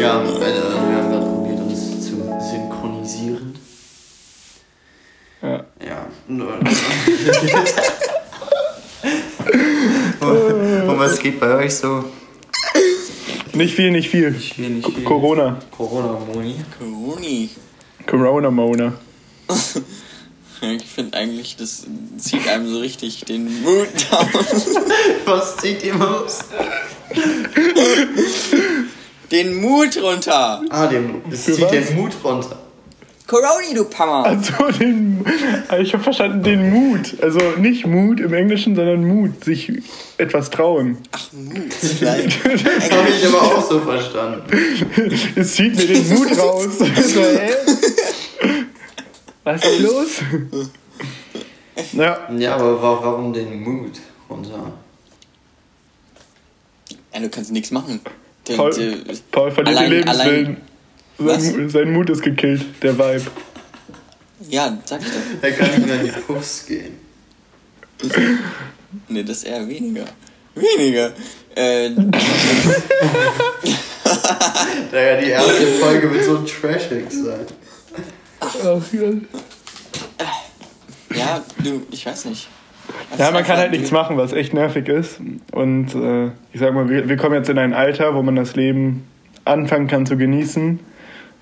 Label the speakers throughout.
Speaker 1: Ja, äh, wir haben gerade probiert, uns zu synchronisieren.
Speaker 2: Ja.
Speaker 1: Ja. Und was geht bei euch so?
Speaker 2: Nicht viel, nicht viel.
Speaker 1: Nicht viel, nicht viel.
Speaker 2: Corona.
Speaker 1: Corona-Moni.
Speaker 3: Coroni.
Speaker 2: Corona Mona.
Speaker 3: Ich finde eigentlich, das zieht einem so richtig den Mut down.
Speaker 1: Was zieht ihr aus?
Speaker 3: Den Mut runter.
Speaker 1: Ah, dem, es
Speaker 2: Für
Speaker 1: zieht
Speaker 2: was?
Speaker 1: den Mut runter.
Speaker 3: Coroni, du Pammer.
Speaker 2: Also den, ich habe verstanden den Mut. Also nicht Mut im Englischen, sondern Mut, sich etwas trauen.
Speaker 3: Ach, Mut. Nein.
Speaker 1: Das habe ich aber auch so verstanden.
Speaker 2: Es zieht mir den Mut raus. So, hä? Was ist los? Ja,
Speaker 1: Ja, aber wa- warum den Mut runter?
Speaker 3: Ja, du kannst nichts machen. Der,
Speaker 2: Paul,
Speaker 3: der,
Speaker 2: Paul verliert den
Speaker 3: allein- allein-
Speaker 2: Lebenswillen. Sein, sein Mut ist gekillt, der Vibe.
Speaker 3: ja, sag ich doch.
Speaker 1: Er kann nicht mehr in die Puffs gehen.
Speaker 3: Nee, das ist eher weniger. Weniger. Äh,
Speaker 1: Naja, die erste Folge wird so trashig sein.
Speaker 2: Ja.
Speaker 3: du, ich weiß nicht. Das
Speaker 2: Ja, man kann halt nichts machen, was echt nervig ist. Und äh, ich sag mal, wir, wir kommen jetzt in ein Alter, wo man das Leben anfangen kann zu genießen.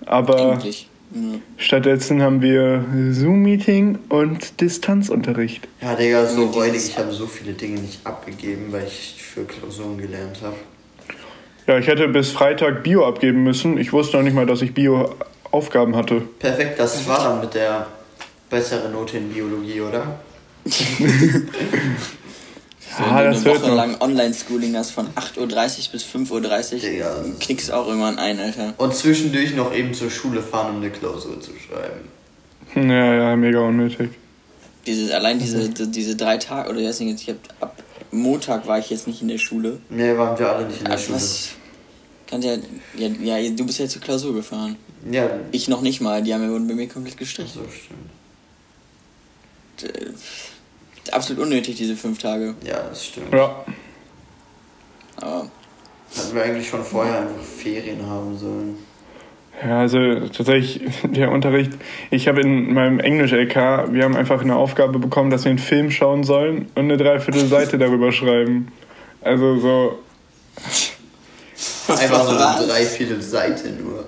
Speaker 2: Aber
Speaker 3: Endlich. Ja.
Speaker 2: stattdessen haben wir Zoom-Meeting und Distanzunterricht.
Speaker 1: Ja, Digga, so räudig. Ich habe so viele Dinge nicht abgegeben, weil ich für Klausuren gelernt habe.
Speaker 2: Ja, ich hätte bis Freitag Bio abgeben müssen. Ich wusste noch nicht mal, dass ich Bio-Aufgaben hatte.
Speaker 1: Perfekt, das war dann mit der bessere Note in Biologie, oder?
Speaker 3: So,
Speaker 2: Ah,
Speaker 3: wenn
Speaker 2: das
Speaker 3: du
Speaker 2: wird
Speaker 3: eine Woche lang Online-Schooling hast von 8.30 Uhr bis 5.30 Uhr,
Speaker 1: Digga.
Speaker 3: knickst auch irgendwann ein, Alter.
Speaker 1: Und zwischendurch noch eben zur Schule fahren, um eine Klausur zu schreiben.
Speaker 2: Ja, ja, mega unnötig.
Speaker 3: Dieses, allein diese, die- diese drei Tage, oder ich weiß nicht, ich hab, ab Montag war ich jetzt nicht in der Schule.
Speaker 1: Nee, waren wir alle nicht in der
Speaker 3: Also
Speaker 1: Schule.
Speaker 3: was. Kann ja, ja, ja, du bist ja zur Klausur gefahren.
Speaker 1: Ja,
Speaker 3: Ich noch nicht mal, die haben ja wurden bei mir komplett gestrichen.
Speaker 1: so stimmt.
Speaker 3: Äh, Absolut unnötig, diese fünf Tage.
Speaker 1: Ja, das stimmt.
Speaker 2: Ja.
Speaker 3: Aber
Speaker 1: Hatten wir eigentlich schon vorher einfach Ferien haben sollen.
Speaker 2: Ja, also tatsächlich der Unterricht. Ich habe in meinem Englisch-LK, wir haben einfach eine Aufgabe bekommen, dass wir einen Film schauen sollen und eine Dreiviertel Seite darüber schreiben. Also so,
Speaker 1: Einfach so eine dreiviertel Seite nur.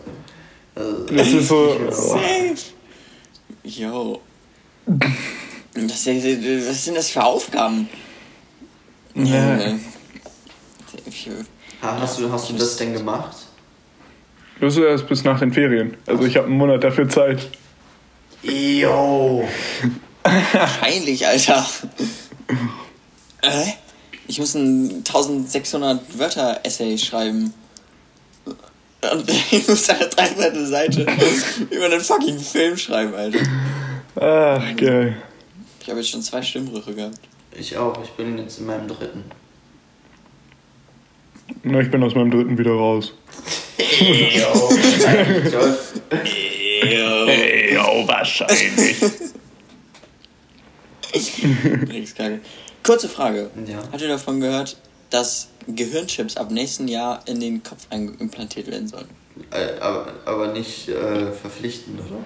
Speaker 2: Das ist so.
Speaker 3: Safe. Yo. Was sind das für Aufgaben?
Speaker 2: Ja.
Speaker 3: Junge. Ich-
Speaker 1: Ha- hast, du, hast du das denn gemacht?
Speaker 2: Das ist erst bis nach den Ferien. Also ich habe einen Monat dafür Zeit.
Speaker 1: Yo!
Speaker 3: Peinlich, Alter. äh? Ich muss ein 1600 Wörter Essay schreiben. Und ich muss eine dreiviertel Seite über einen fucking Film schreiben, Alter.
Speaker 2: Ach, geil.
Speaker 3: Ich habe jetzt schon zwei Stimmbrüche gehabt.
Speaker 1: Ich auch, ich bin jetzt in meinem dritten.
Speaker 2: Na, ich bin aus meinem dritten wieder raus.
Speaker 1: Yo!
Speaker 2: Ey, oh, wahrscheinlich.
Speaker 3: Kurze Frage.
Speaker 1: Ja.
Speaker 3: Habt ihr davon gehört, dass Gehirnchips ab nächsten Jahr in den Kopf implantiert werden sollen?
Speaker 1: Äh, aber, aber nicht äh, verpflichtend, oder?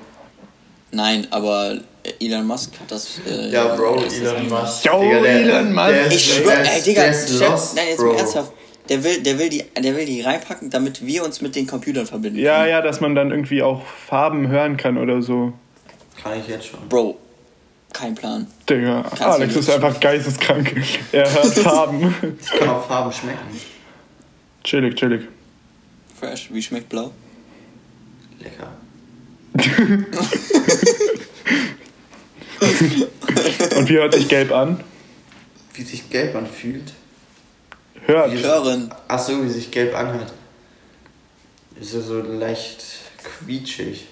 Speaker 3: Nein, aber Elon Musk hat das. Äh,
Speaker 1: Ja, Bro,
Speaker 3: das
Speaker 1: Elon Musk.
Speaker 2: Yo,
Speaker 1: Digga, der-
Speaker 2: Elon Musk.
Speaker 1: der
Speaker 3: Ich schwör,
Speaker 1: der ist-
Speaker 3: ey, Digga,
Speaker 1: lost,
Speaker 3: nein, jetzt
Speaker 1: Bro.
Speaker 3: mal ernsthaft. Der will, der, will die, der will die reinpacken, damit wir uns mit den Computern verbinden.
Speaker 2: Ja,
Speaker 3: können.
Speaker 2: ja, dass man dann irgendwie auch Farben hören kann oder so.
Speaker 1: Kann ich jetzt schon.
Speaker 3: Bro, kein Plan.
Speaker 2: Digga,
Speaker 3: Kannst
Speaker 2: Alex ist einfach geisteskrank. Er hört Farben.
Speaker 1: Ich kann auch Farben schmecken.
Speaker 2: chillig, chillig.
Speaker 3: Fresh, wie schmeckt blau?
Speaker 1: Lecker.
Speaker 2: Und wie hört sich gelb an?
Speaker 1: Wie sich gelb anfühlt.
Speaker 2: Hört.
Speaker 3: Hören.
Speaker 1: Achso, wie sich gelb anhört. Ist ja so leicht quietschig.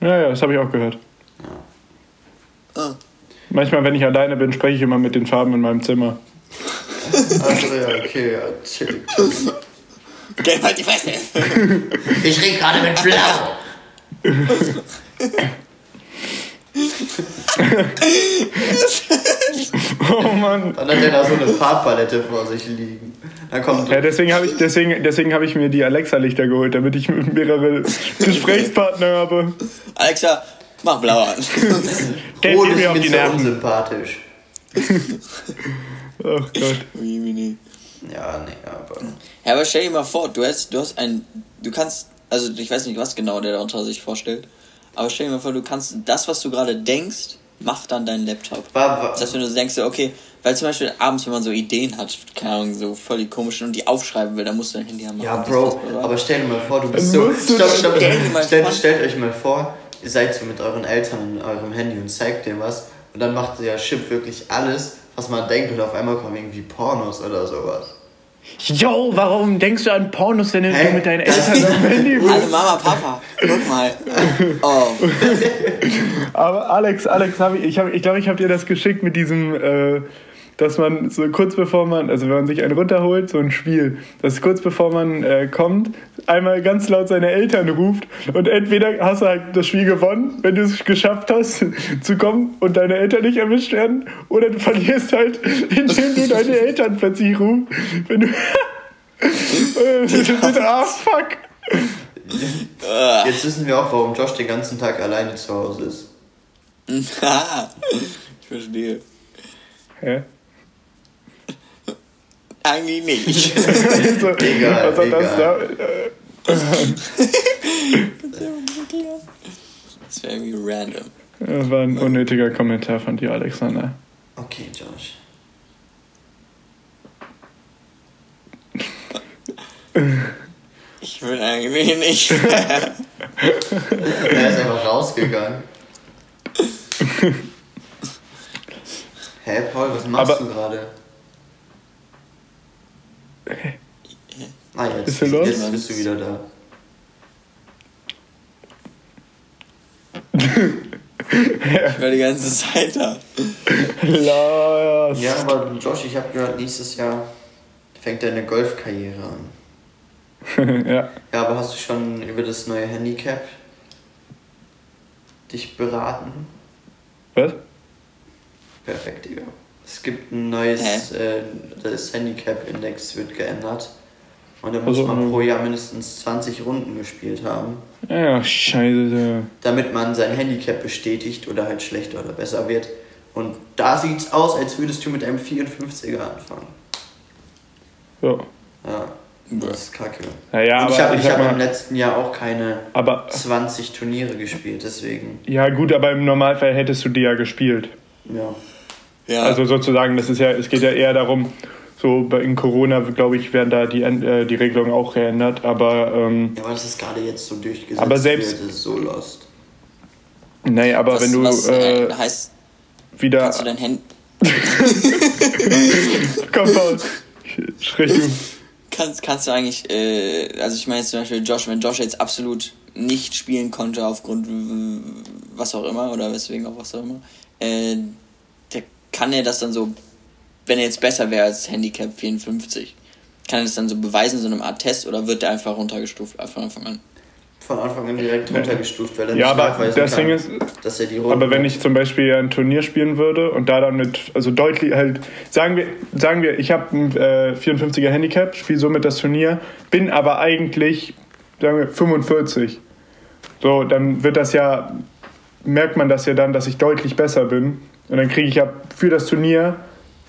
Speaker 2: Ja, ja, das habe ich auch gehört.
Speaker 3: Ah.
Speaker 2: Manchmal, wenn ich alleine bin, spreche ich immer mit den Farben in meinem Zimmer.
Speaker 1: Achso, ja, okay, ja, chillig.
Speaker 3: Gelb halt die Fresse!
Speaker 1: Ich rede gerade mit Blau.
Speaker 2: Oh Mann.
Speaker 1: Und dann hat er da so eine Farbpalette vor sich liegen. Dann kommt
Speaker 2: Ja, deswegen habe ich, deswegen, deswegen hab ich mir die Alexa-Lichter geholt, damit ich mehrere Gesprächspartner habe.
Speaker 3: Alexa, mach blau an.
Speaker 2: Der
Speaker 1: Rot ist
Speaker 2: mir auf die Nerven.
Speaker 1: unsympathisch.
Speaker 2: Ach Gott.
Speaker 3: Ui, nee.
Speaker 1: Ja, nee, aber.
Speaker 3: Ja, aber stell dir mal vor, du hast, du hast ein, du kannst, also ich weiß nicht, was genau der darunter sich vorstellt, aber stell dir mal vor, du kannst das, was du gerade denkst, macht dann dein Laptop.
Speaker 1: War, war,
Speaker 3: Das heißt, wenn du denkst, okay, weil zum Beispiel abends, wenn man so Ideen hat, keine Ahnung, so voll die komischen und die aufschreiben will, dann musst du dein Handy haben.
Speaker 1: ja, Bro, aber stell dir mal vor, du bist so. Stopp, stopp,
Speaker 3: Stell dir mal
Speaker 1: stellt, stellt euch mal vor, ihr seid so mit euren Eltern in eurem Handy und zeigt dem was und dann macht der Chip wirklich alles, was man denkt und auf einmal kommen irgendwie Pornos oder sowas.
Speaker 2: Yo, warum denkst du an Pornos, wenn du
Speaker 1: Hä?
Speaker 2: mit deinen Eltern am Handy bist?
Speaker 3: Hallo Mama, Papa, guck mal. Oh,
Speaker 2: Aber Alex, Alex, hab ich, ich glaube, ich, glaub, ich habe dir das geschickt mit diesem, äh, dass man so kurz bevor man, also wenn man sich einen runterholt, so ein Spiel, dass kurz bevor man äh, kommt, einmal ganz laut seine Eltern ruft und entweder hast du halt das Spiel gewonnen, wenn du es geschafft hast zu kommen und deine Eltern nicht erwischt werden, oder du verlierst halt, indem du deine Eltern plötzlich rufst, wenn du... Ah, fuck.
Speaker 1: Jetzt wissen wir auch, warum Josh den ganzen Tag alleine zu Hause ist.
Speaker 3: ich verstehe.
Speaker 2: Hä?
Speaker 3: Eigentlich nicht.
Speaker 2: So,
Speaker 1: Egal,
Speaker 2: was hat das da?
Speaker 1: egal.
Speaker 3: Das wäre irgendwie random.
Speaker 2: Das war ein unnötiger Kommentar von dir, Alexander.
Speaker 1: Okay, Josh.
Speaker 3: Ich will eigentlich nicht.
Speaker 1: Er ist einfach rausgegangen. Hä, Paul, was machst
Speaker 2: Aber-
Speaker 1: du gerade? Ah, jetzt,
Speaker 2: Ist er los?
Speaker 1: jetzt bist du wieder da.
Speaker 3: Ich war die ganze Zeit da.
Speaker 2: Los.
Speaker 1: Ja, aber Josh, ich habe gehört, nächstes Jahr fängt deine Golfkarriere an.
Speaker 2: ja.
Speaker 1: Ja, aber hast du schon über das neue Handicap dich beraten?
Speaker 2: Was?
Speaker 1: Perfekt, Digga. Es gibt ein neues, äh, das Handicap-Index wird geändert. Und da muss
Speaker 2: Also,
Speaker 1: man
Speaker 2: ähm,
Speaker 1: pro Jahr mindestens 20 Runden gespielt haben,
Speaker 2: Ja, scheiße.
Speaker 1: damit man sein Handicap bestätigt oder halt schlechter oder besser wird. Und da sieht's aus, als würdest du mit einem 54er anfangen.
Speaker 2: So.
Speaker 1: Ja, das ist kacke.
Speaker 2: Naja,
Speaker 1: Und ich habe hab im letzten Jahr auch keine
Speaker 2: aber,
Speaker 1: 20 Turniere gespielt, deswegen,
Speaker 2: ja gut, aber im Normalfall hättest du die ja gespielt.
Speaker 1: ja.
Speaker 3: Ja.
Speaker 2: Also sozusagen, das ist ja, es geht ja eher darum, so in Corona, glaube ich, werden da die, äh, die Regelungen auch geändert, aber ähm,
Speaker 1: Ja, aber das ist gerade jetzt so durchgesetzt.
Speaker 2: Aber selbst-
Speaker 1: wird, das ist so lost.
Speaker 2: nee, aber
Speaker 3: was,
Speaker 2: wenn du
Speaker 3: was
Speaker 2: äh,
Speaker 3: äh, heißt,
Speaker 2: wieder.
Speaker 3: kannst du dein Handy.
Speaker 2: Komm. Sprich du.
Speaker 3: Kannst, kannst du eigentlich, äh, also ich meine jetzt zum Beispiel Josh, wenn Josh jetzt absolut nicht spielen konnte aufgrund was auch immer oder weswegen auch was auch immer, äh, kann er das dann so, wenn er jetzt besser wäre als Handicap 54, kann er das dann so beweisen, so einem Art Test oder wird er einfach runtergestuft von Anfang an?
Speaker 1: Von Anfang an direkt runtergestuft, weil er
Speaker 2: Ja,
Speaker 1: nicht
Speaker 2: aber das
Speaker 1: kann,
Speaker 2: Ding ist,
Speaker 1: dass er die Runden
Speaker 2: Aber wenn ich zum Beispiel ein Turnier spielen würde und da dann mit, also deutlich halt, sagen wir, sagen wir ich habe ein äh, 54er Handicap, spiele somit das Turnier, bin aber eigentlich, sagen wir, 45. So, dann wird das ja, merkt man das ja dann, dass ich deutlich besser bin. Und dann kriege ich ja für das Turnier,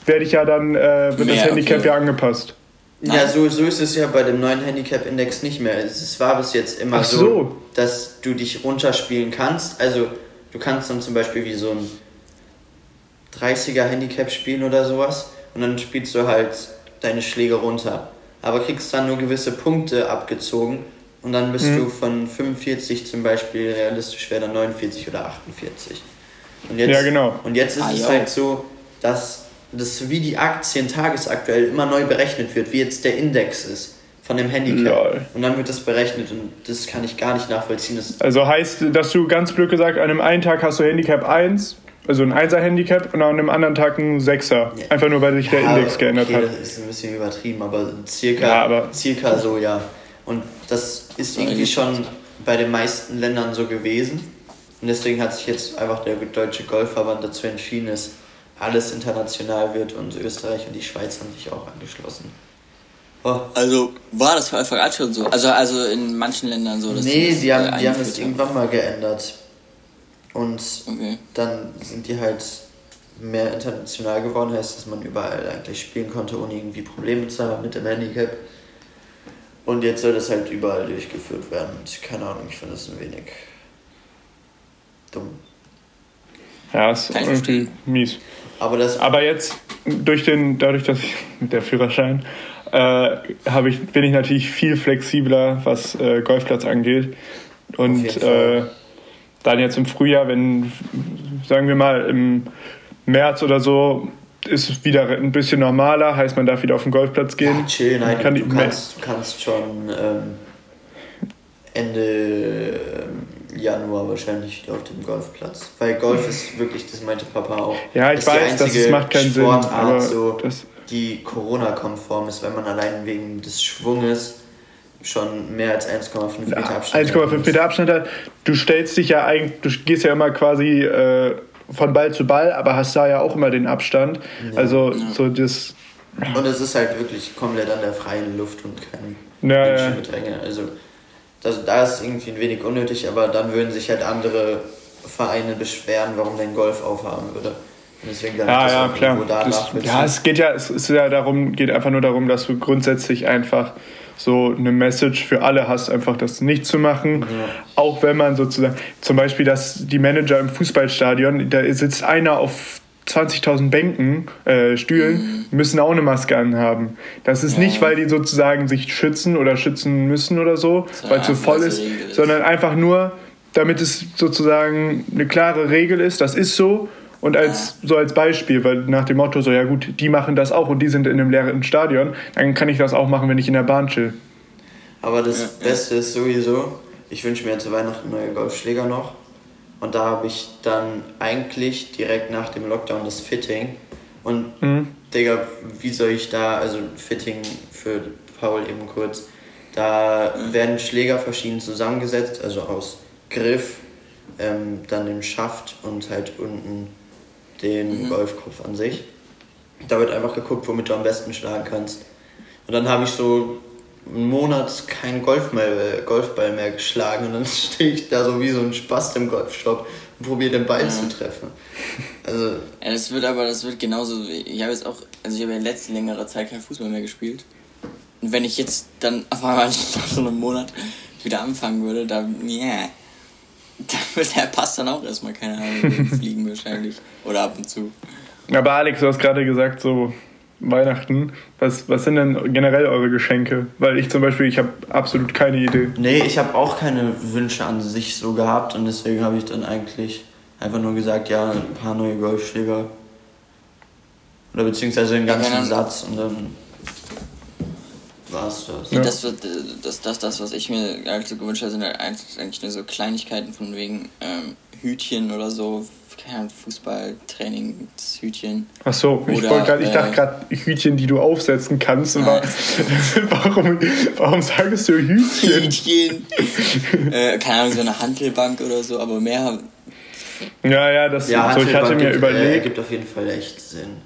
Speaker 2: werde ich ja dann, äh, wird
Speaker 3: Mehr,
Speaker 2: das Handicap
Speaker 3: okay.
Speaker 2: ja angepasst.
Speaker 1: Ja, so, so ist es ja bei dem neuen Handicap-Index nicht mehr. Es war bis jetzt immer so,
Speaker 2: so.
Speaker 1: dass du dich runterspielen kannst. Also du kannst dann zum Beispiel wie so ein 30er Handicap spielen oder sowas und dann spielst du halt deine Schläge runter. Aber kriegst dann nur gewisse Punkte abgezogen und dann bist
Speaker 2: Mhm.
Speaker 1: du von 45 zum Beispiel realistisch wäre dann 49 oder 48. Und jetzt,
Speaker 2: Ja, genau.
Speaker 1: Und jetzt ist
Speaker 3: Ah,
Speaker 1: es
Speaker 3: jo.
Speaker 1: halt so, dass das wie die Aktien tagesaktuell immer neu berechnet wird, wie jetzt der Index ist von dem Handicap.
Speaker 2: Lol.
Speaker 1: Und dann wird das berechnet und das kann ich gar nicht nachvollziehen. Das,
Speaker 2: Also heißt, dass du ganz blöd gesagt, an einem einen Tag hast du Handicap 1, also ein 1er Handicap und an einem anderen Tag ein 6er.
Speaker 1: Ja.
Speaker 2: Einfach nur, weil sich der
Speaker 1: Ja,
Speaker 2: Index geändert
Speaker 1: okay,
Speaker 2: hat.
Speaker 1: Das ist ein bisschen übertrieben, aber circa,
Speaker 2: Ja, aber-
Speaker 1: circa so, ja. Und das ist irgendwie schon bei den meisten Ländern so gewesen. Und deswegen hat sich jetzt einfach der Deutsche Golfverband dazu entschieden, es alles international wird und Österreich und die Schweiz haben sich auch angeschlossen. Oh.
Speaker 3: Also war das von Anfang an schon so? Also, also in manchen Ländern so? Dass
Speaker 1: nee,
Speaker 3: das,
Speaker 1: die
Speaker 3: äh,
Speaker 1: haben, die haben das irgendwann mal geändert. Und
Speaker 3: Okay.
Speaker 1: dann sind die halt mehr international geworden, heißt, dass man überall eigentlich spielen konnte, ohne irgendwie Probleme zu haben mit dem Handicap. Und jetzt soll das halt überall durchgeführt werden. Und keine Ahnung, ich finde das ein wenig dumm.
Speaker 2: Ja, ist
Speaker 3: Kann
Speaker 2: irgendwie mies.
Speaker 1: Aber das
Speaker 2: Aber jetzt, durch den, dadurch, dass ich mit der Führerschein, äh, ich, bin ich natürlich viel flexibler, was äh, Golfplatz angeht. Und äh, dann jetzt im Frühjahr, wenn, sagen wir mal, im März oder so, ist es wieder ein bisschen normaler, heißt man darf wieder auf den Golfplatz gehen.
Speaker 1: Ja, chill, nein,
Speaker 2: Kann
Speaker 1: du, kannst, du kannst schon ähm, Ende ähm, Januar wahrscheinlich wieder auf dem Golfplatz. Weil Golf ist wirklich, das meinte Papa auch.
Speaker 2: Ja, ich weiß, es macht keinen Sinn,
Speaker 1: Sportart,
Speaker 2: aber
Speaker 1: so,
Speaker 2: das-
Speaker 1: die Corona-konform ist, weil man allein wegen des Schwunges schon mehr als 1,5 Meter Abstand
Speaker 2: 1,5
Speaker 1: haben
Speaker 2: Meter Abstand hat. Du stellst dich ja eigentlich, du gehst ja immer quasi äh, von Ball zu Ball, aber hast da ja auch immer den Abstand. Also so das.
Speaker 1: Und es ist halt wirklich komplett an der freien Luft und kein
Speaker 2: Ja, ja.
Speaker 1: Menschengedränge. Also das, da ist irgendwie ein wenig unnötig, aber dann würden sich halt andere Vereine beschweren, warum dein Golf aufhaben würde. Und deswegen
Speaker 2: Ja,
Speaker 1: das
Speaker 2: ja, klar. Das, ja, es geht ja, es ist ja darum, geht einfach nur darum, dass du grundsätzlich einfach so eine Message für alle hast, einfach das nicht zu machen. Auch wenn man sozusagen, zum Beispiel, dass die Manager im Fußballstadion, da sitzt einer auf 20.000 Bänken, äh, Stühlen, müssen auch eine Maske anhaben. Das ist nicht, weil die sozusagen sich schützen oder schützen müssen oder so,
Speaker 3: Sondern
Speaker 2: weil es so voll ist,
Speaker 3: ist.
Speaker 2: sondern einfach nur, damit es sozusagen eine klare Regel ist, das ist so. Und als, so als Beispiel, weil nach dem Motto, so ja gut, die machen das auch und die sind in einem leeren Stadion, dann kann ich das auch machen, wenn ich in der Bahn chill.
Speaker 1: Aber das
Speaker 3: Ja, ja.
Speaker 1: Beste ist sowieso, ich wünsche mir zu Weihnachten neue Golfschläger noch. Und da habe ich dann eigentlich direkt nach dem Lockdown das Fitting. Und Digga, wie soll ich da, also Fitting für Paul eben kurz, da werden Schläger verschieden zusammengesetzt, also aus Griff, ähm, dann dem Schaft und halt unten den Golfkopf an sich. Da wird einfach geguckt, womit du am besten schlagen kannst. Und dann habe ich so einen Monat keinen Golf mehr, Golfball mehr geschlagen und dann stehe ich da so wie so ein Spast im Golfshop und probiere den Ball zu treffen. Also,
Speaker 3: Ja, das wird aber, das wird genauso. wie- Ich habe jetzt auch, also ich habe ja letzte längere Zeit kein Fußball mehr gespielt. Und wenn ich jetzt dann auf einmal nach so einem Monat wieder anfangen würde, dann, yeah. Da wird der Pass dann auch erstmal, keine Ahnung, fliegen wahrscheinlich. Oder ab und zu.
Speaker 2: Aber Alex, du hast gerade gesagt, so Weihnachten. Was, was sind denn generell eure Geschenke? Weil ich zum Beispiel, ich habe absolut keine Idee.
Speaker 1: nee, ich habe auch keine Wünsche an sich so gehabt und deswegen habe ich dann eigentlich einfach nur gesagt, ja, ein paar neue Golfschläger. Oder beziehungsweise den ganzen
Speaker 3: Ja,
Speaker 1: Satz und dann war's das.
Speaker 2: Ja.
Speaker 3: Das, wird, das, das, das, was ich mir halt so gewünscht habe, sind halt eigentlich nur so Kleinigkeiten von wegen ähm, Hütchen oder so. Keine Ahnung, Fußballtrainingshütchen.
Speaker 2: Ach so, ich,
Speaker 3: Oder,
Speaker 2: wollte grad, ich
Speaker 3: äh,
Speaker 2: dachte gerade Hütchen, die du aufsetzen kannst. Und war, warum, warum sagst du Hütchen?
Speaker 3: Hütchen. äh, keine Ahnung, so eine Handelbank oder so, aber mehr.
Speaker 2: Ja, ja, das
Speaker 1: Ja,
Speaker 2: so, ich hatte
Speaker 1: Hantelbank
Speaker 2: mir
Speaker 1: gibt, Äh,
Speaker 2: überlegt.
Speaker 1: gibt auf jeden Fall echt Sinn.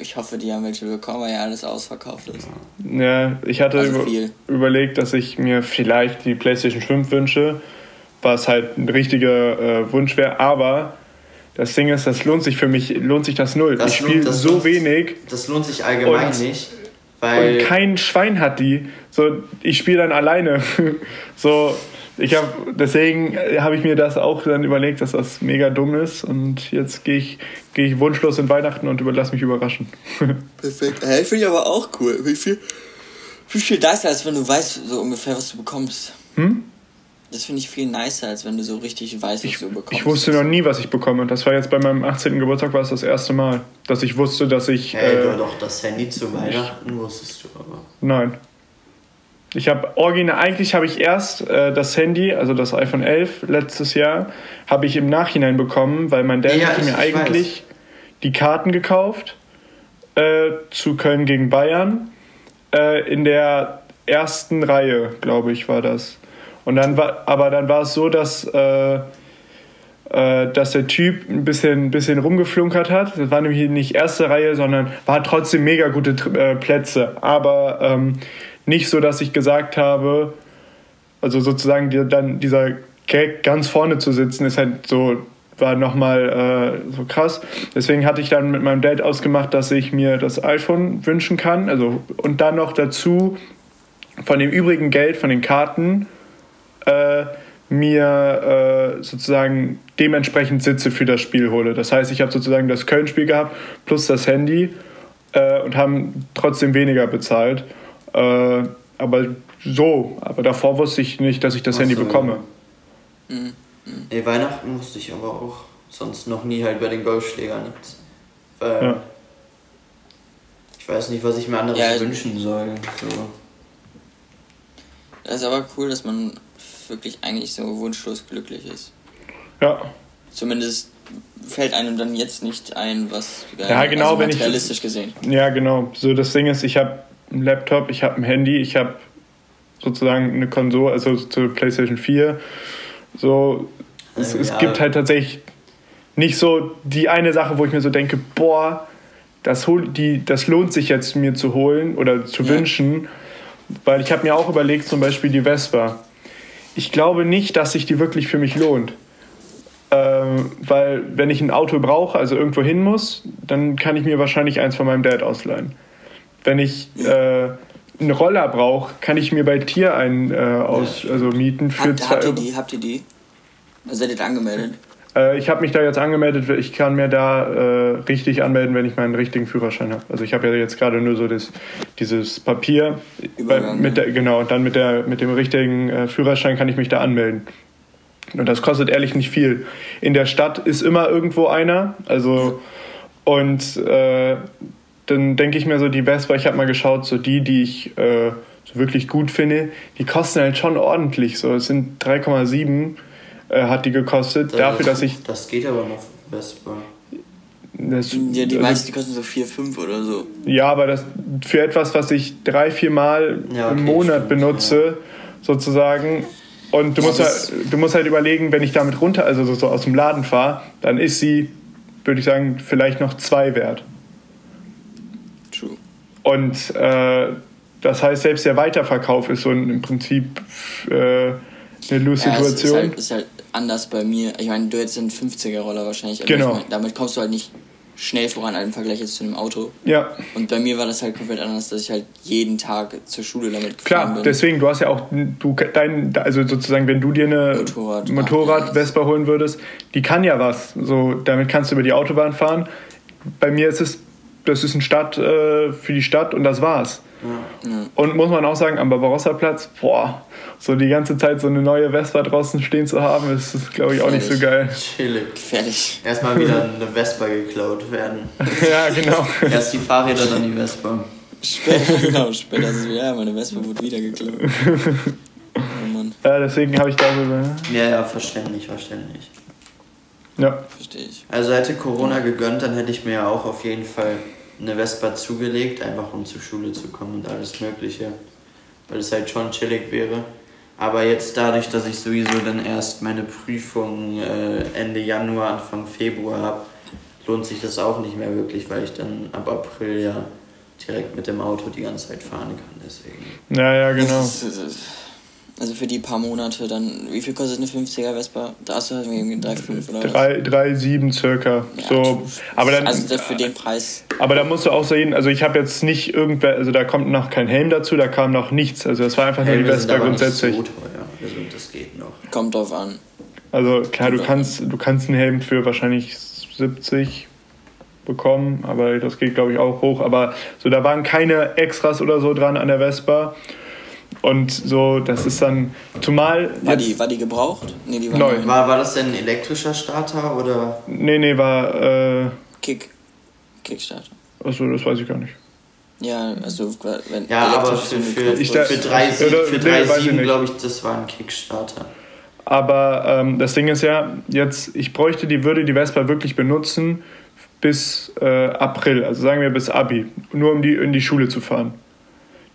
Speaker 3: Ich hoffe, die haben welche bekommen, weil ja alles ausverkauft ist.
Speaker 2: Ja, ich hatte
Speaker 3: Also
Speaker 2: über, überlegt, dass ich mir vielleicht die PlayStation 5 wünsche, was halt ein richtiger äh, Wunsch wäre. Aber das Ding ist, das lohnt sich für mich, lohnt sich das null.
Speaker 1: Das
Speaker 2: ich spiele so
Speaker 1: lohnt-
Speaker 2: wenig
Speaker 1: Das lohnt sich allgemein
Speaker 2: Und-
Speaker 1: nicht, weil
Speaker 2: und kein Schwein hat die. So, ich spiele dann alleine. so, ich habe deswegen äh, habe ich mir das auch dann überlegt, dass das mega dumm ist. Und jetzt gehe ich, gehe ich wunschlos in Weihnachten und überlasse mich überraschen.
Speaker 3: Perfekt. Hey, finde ich aber auch cool. Wie viel, wie viel nicer, als wenn du weißt, so ungefähr, was du bekommst.
Speaker 2: Hm?
Speaker 3: Das finde ich viel nicer, als wenn du so richtig weißt, was du bekommst.
Speaker 2: Ich wusste noch nie, was ich bekomme. Das war jetzt bei meinem 18. Geburtstag war es das erste Mal, dass ich wusste, dass ich.
Speaker 1: hey, du
Speaker 2: äh,
Speaker 1: doch das Handy zu Weihnachten wusstest du aber.
Speaker 2: nein. Ich habe original, eigentlich habe ich erst äh, das Handy, also das iPhone 11 letztes Jahr, habe ich im Nachhinein bekommen, weil mein Dad
Speaker 1: Ja,
Speaker 2: hatte
Speaker 1: ich-
Speaker 2: mir
Speaker 1: ich
Speaker 2: eigentlich die Karten gekauft äh, zu Köln gegen Bayern äh, in der ersten Reihe, glaube ich, war das. Und dann war, aber dann war es so, dass äh, äh, dass der Typ ein bisschen, ein bisschen rumgeflunkert hat. Das war nämlich nicht erste Reihe, sondern war trotzdem mega gute äh, Plätze. Aber ähm, nicht so, dass ich gesagt habe, also sozusagen die, dann dieser Gag ganz vorne zu sitzen, ist halt so, war nochmal äh, so krass. Deswegen hatte ich dann mit meinem Dad ausgemacht, dass ich mir das iPhone wünschen kann. Also, und dann noch dazu von dem übrigen Geld, von den Karten, äh, mir äh, sozusagen dementsprechend Sitze für das Spiel hole. Das heißt, ich habe sozusagen das Köln-Spiel gehabt plus das Handy äh, und haben trotzdem weniger bezahlt. Äh, aber so, aber davor wusste ich nicht, dass ich das
Speaker 1: Ach
Speaker 2: Handy
Speaker 1: so,
Speaker 2: bekomme.
Speaker 3: Mhm.
Speaker 1: Nee, Weihnachten wusste ich aber auch sonst noch nie halt bei den Golfschlägern nichts. Weil
Speaker 2: Ja.
Speaker 1: ich weiß nicht, was ich mir anderes
Speaker 3: Ja, also-
Speaker 1: wünschen soll. So.
Speaker 3: Das ist aber cool, dass man wirklich eigentlich so wunschlos glücklich ist.
Speaker 2: Ja,
Speaker 3: Zumindest fällt einem dann jetzt nicht ein, was
Speaker 2: Ja, genau,
Speaker 3: also
Speaker 2: wenn ich-
Speaker 3: realistisch gesehen.
Speaker 2: ja, genau. So das Ding ist, ich habe einen Laptop, ich habe ein Handy, ich habe sozusagen eine Konsole, also zur PlayStation 4. So, es,
Speaker 1: Ja.
Speaker 2: es gibt halt tatsächlich nicht so die eine Sache, wo ich mir so denke, boah, das, hol, die, das lohnt sich jetzt mir zu holen oder zu
Speaker 3: Ja.
Speaker 2: wünschen, weil ich habe mir auch überlegt, zum Beispiel die Vespa. Ich glaube nicht, dass sich die wirklich für mich lohnt. Ähm, weil wenn ich ein Auto brauche, also irgendwo hin muss, dann kann ich mir wahrscheinlich eins von meinem Dad ausleihen. Wenn ich äh, einen Roller brauche, kann ich mir bei Tier einen äh, aus, also mieten für
Speaker 3: Habt,
Speaker 2: zwei
Speaker 3: habt ihr die? Habt ihr die? Seid ihr angemeldet?
Speaker 2: Äh, ich habe mich da jetzt angemeldet. Ich kann mir da äh, richtig anmelden, wenn ich meinen richtigen Führerschein habe. Also ich habe ja jetzt gerade nur so das, dieses Papier.
Speaker 3: Übergang,
Speaker 2: Bei- mit der, genau, und dann mit, der, mit dem richtigen äh, Führerschein kann ich mich da anmelden. Und das kostet ehrlich nicht viel. In der Stadt ist immer irgendwo einer. Also und äh, dann denke ich mir so, die Vespa, ich habe mal geschaut, so die, die ich äh, so wirklich gut finde, die kosten halt schon ordentlich. So, es sind 3,7 äh, hat die gekostet. dafür, dass ich
Speaker 1: Das geht aber noch Vespa.
Speaker 2: das,
Speaker 3: Ja, die
Speaker 2: also,
Speaker 3: meisten, die kosten so 4, 5 oder so.
Speaker 2: ja, aber das für etwas, was ich drei, vier Mal
Speaker 1: Ja, okay,
Speaker 2: im Monat
Speaker 1: stimmt,
Speaker 2: benutze, sozusagen. Und du,
Speaker 3: Ja,
Speaker 2: musst
Speaker 3: das-
Speaker 2: halt, du musst halt überlegen, wenn ich damit runter, also so, so aus dem Laden fahre, dann ist sie, würde ich sagen, vielleicht noch zwei wert.
Speaker 3: True.
Speaker 2: Und äh, das heißt, selbst der Weiterverkauf ist so ein, im Prinzip äh, eine
Speaker 3: Ja, es ist halt, ist halt anders bei mir. Ich meine, du hättest einen 50er-Roller wahrscheinlich.
Speaker 2: Genau.
Speaker 3: Ich mein, damit kommst du halt nicht schnell voran im Vergleich jetzt zu einem Auto.
Speaker 2: ja,
Speaker 3: Und bei mir war das halt komplett anders, dass ich halt jeden Tag zur Schule damit gefahren
Speaker 2: Klar,
Speaker 3: bin.
Speaker 2: deswegen, du hast ja auch, du, dein, also sozusagen, wenn du dir eine
Speaker 3: Motorrad-
Speaker 2: Motorrad
Speaker 3: ja.
Speaker 2: Vespa holen würdest, die kann ja was. So, damit kannst du über die Autobahn fahren. Bei mir ist es, das ist ein Stadt äh, für die Stadt und das war's.
Speaker 3: Ja.
Speaker 2: Und muss man auch sagen, am Barbarossa-Platz, boah, so die ganze Zeit so eine neue Vespa draußen stehen zu haben, ist, ist glaube ich, auch nicht so geil.
Speaker 1: Chillig.
Speaker 3: Gefährlich.
Speaker 1: Erstmal wieder eine Vespa geklaut werden.
Speaker 2: ja, genau.
Speaker 1: Erst die Fahrräder, dann die Vespa.
Speaker 3: Später, genau, später ist es wieder, ja, meine Vespa wurde wieder geklaut. Oh Mann,
Speaker 2: Ja, deswegen habe ich da so,
Speaker 1: Ja, ja, verständlich, verständlich.
Speaker 2: ja,
Speaker 3: verstehe ich.
Speaker 1: Also hätte Corona gegönnt, dann hätte ich mir ja auch auf jeden Fall eine Vespa zugelegt, einfach um zur Schule zu kommen und alles Mögliche. Weil es halt schon chillig wäre. Aber jetzt dadurch, dass ich sowieso dann erst meine Prüfung äh, Ende Januar, Anfang Februar habe, lohnt sich das auch nicht mehr wirklich, weil ich dann ab April ja direkt mit dem Auto die ganze Zeit fahren kann. Deswegen.
Speaker 2: ja, ja, genau.
Speaker 3: Also für die paar Monate dann, wie viel kostet eine 50er Vespa? Da hast du halt irgendwie 3,5 oder was?
Speaker 2: Drei, drei, sieben circa.
Speaker 3: Ja,
Speaker 2: so, aber dann,
Speaker 3: Also das für den Preis.
Speaker 2: Aber da musst du auch sehen, also ich habe jetzt nicht irgendwer, also da kommt noch kein Helm dazu, da kam noch nichts. Also das war einfach nur die
Speaker 1: Helme
Speaker 2: Vespa
Speaker 1: aber nicht
Speaker 2: grundsätzlich.
Speaker 1: so teuer. Also das geht noch.
Speaker 3: Kommt drauf an.
Speaker 2: Also klar, du kannst, du kannst einen Helm für wahrscheinlich 70 bekommen, aber das geht glaube ich auch hoch. Aber so, da waren keine Extras oder so dran an der Vespa. Und so, das ist dann, zumal
Speaker 3: War die, war die gebraucht? Nee, die war
Speaker 2: Neu.
Speaker 3: neu.
Speaker 1: War, war das denn ein elektrischer Starter oder?
Speaker 2: nee, nee, war, äh,
Speaker 3: Kick. Kickstarter.
Speaker 2: achso, das weiß ich gar nicht.
Speaker 3: Ja, also wenn
Speaker 1: Ja, aber für,
Speaker 3: so
Speaker 1: für,
Speaker 2: Ich
Speaker 1: für, für 3,7
Speaker 2: oder-
Speaker 1: für
Speaker 2: nee, weiß ich
Speaker 1: 3,7
Speaker 2: nicht.
Speaker 1: glaube ich, das war ein Kickstarter.
Speaker 2: Aber ähm, das Ding ist ja, jetzt, ich bräuchte die, würde die Vespa wirklich benutzen bis äh, April, also sagen wir bis Abi, nur um die in die Schule zu fahren.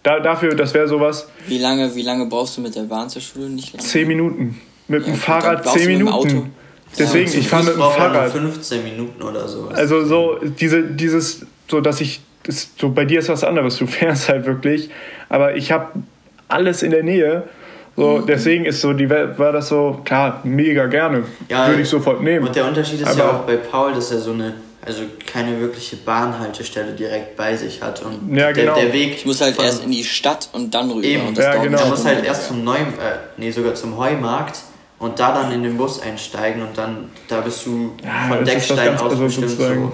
Speaker 2: Da, dafür, das wäre sowas,
Speaker 3: Wie lange, wie lange brauchst du mit der Bahn zur Schule? Nicht lange.
Speaker 2: 10 Minuten. Mit
Speaker 3: Ja,
Speaker 2: dem Fahrrad
Speaker 3: dann brauchst
Speaker 2: 10
Speaker 3: du mit dem
Speaker 2: Minuten.
Speaker 3: Auto.
Speaker 2: Deswegen,
Speaker 1: Zu
Speaker 2: ich fahre mit dem Fahrrad.
Speaker 1: 15 Minuten oder so.
Speaker 2: Also so diese, dieses, so dass ich, das, so bei dir ist was anderes, du fährst halt wirklich, aber ich habe alles in der Nähe. So,
Speaker 1: Mhm.
Speaker 2: deswegen ist so die Welt, war das so, klar, mega gerne. Würde ich sofort nehmen.
Speaker 1: Und der Unterschied ist ja
Speaker 2: Aber-
Speaker 1: auch bei Paul, dass er so eine, also keine wirkliche Bahnhaltestelle direkt bei sich hat. Und
Speaker 2: Ja, genau.
Speaker 1: der, der Weg.
Speaker 3: Ich muss halt erst in die Stadt und dann rüber.
Speaker 1: Eben,
Speaker 3: und das
Speaker 2: Ja,
Speaker 3: dauert
Speaker 2: genau.
Speaker 1: Er muss halt erst zum neuen, äh, nee, sogar zum Heumarkt und da dann in den Bus einsteigen und dann, da bist du
Speaker 2: Ja,
Speaker 1: von Deckstein aus bestimmt
Speaker 2: sozusagen.
Speaker 1: so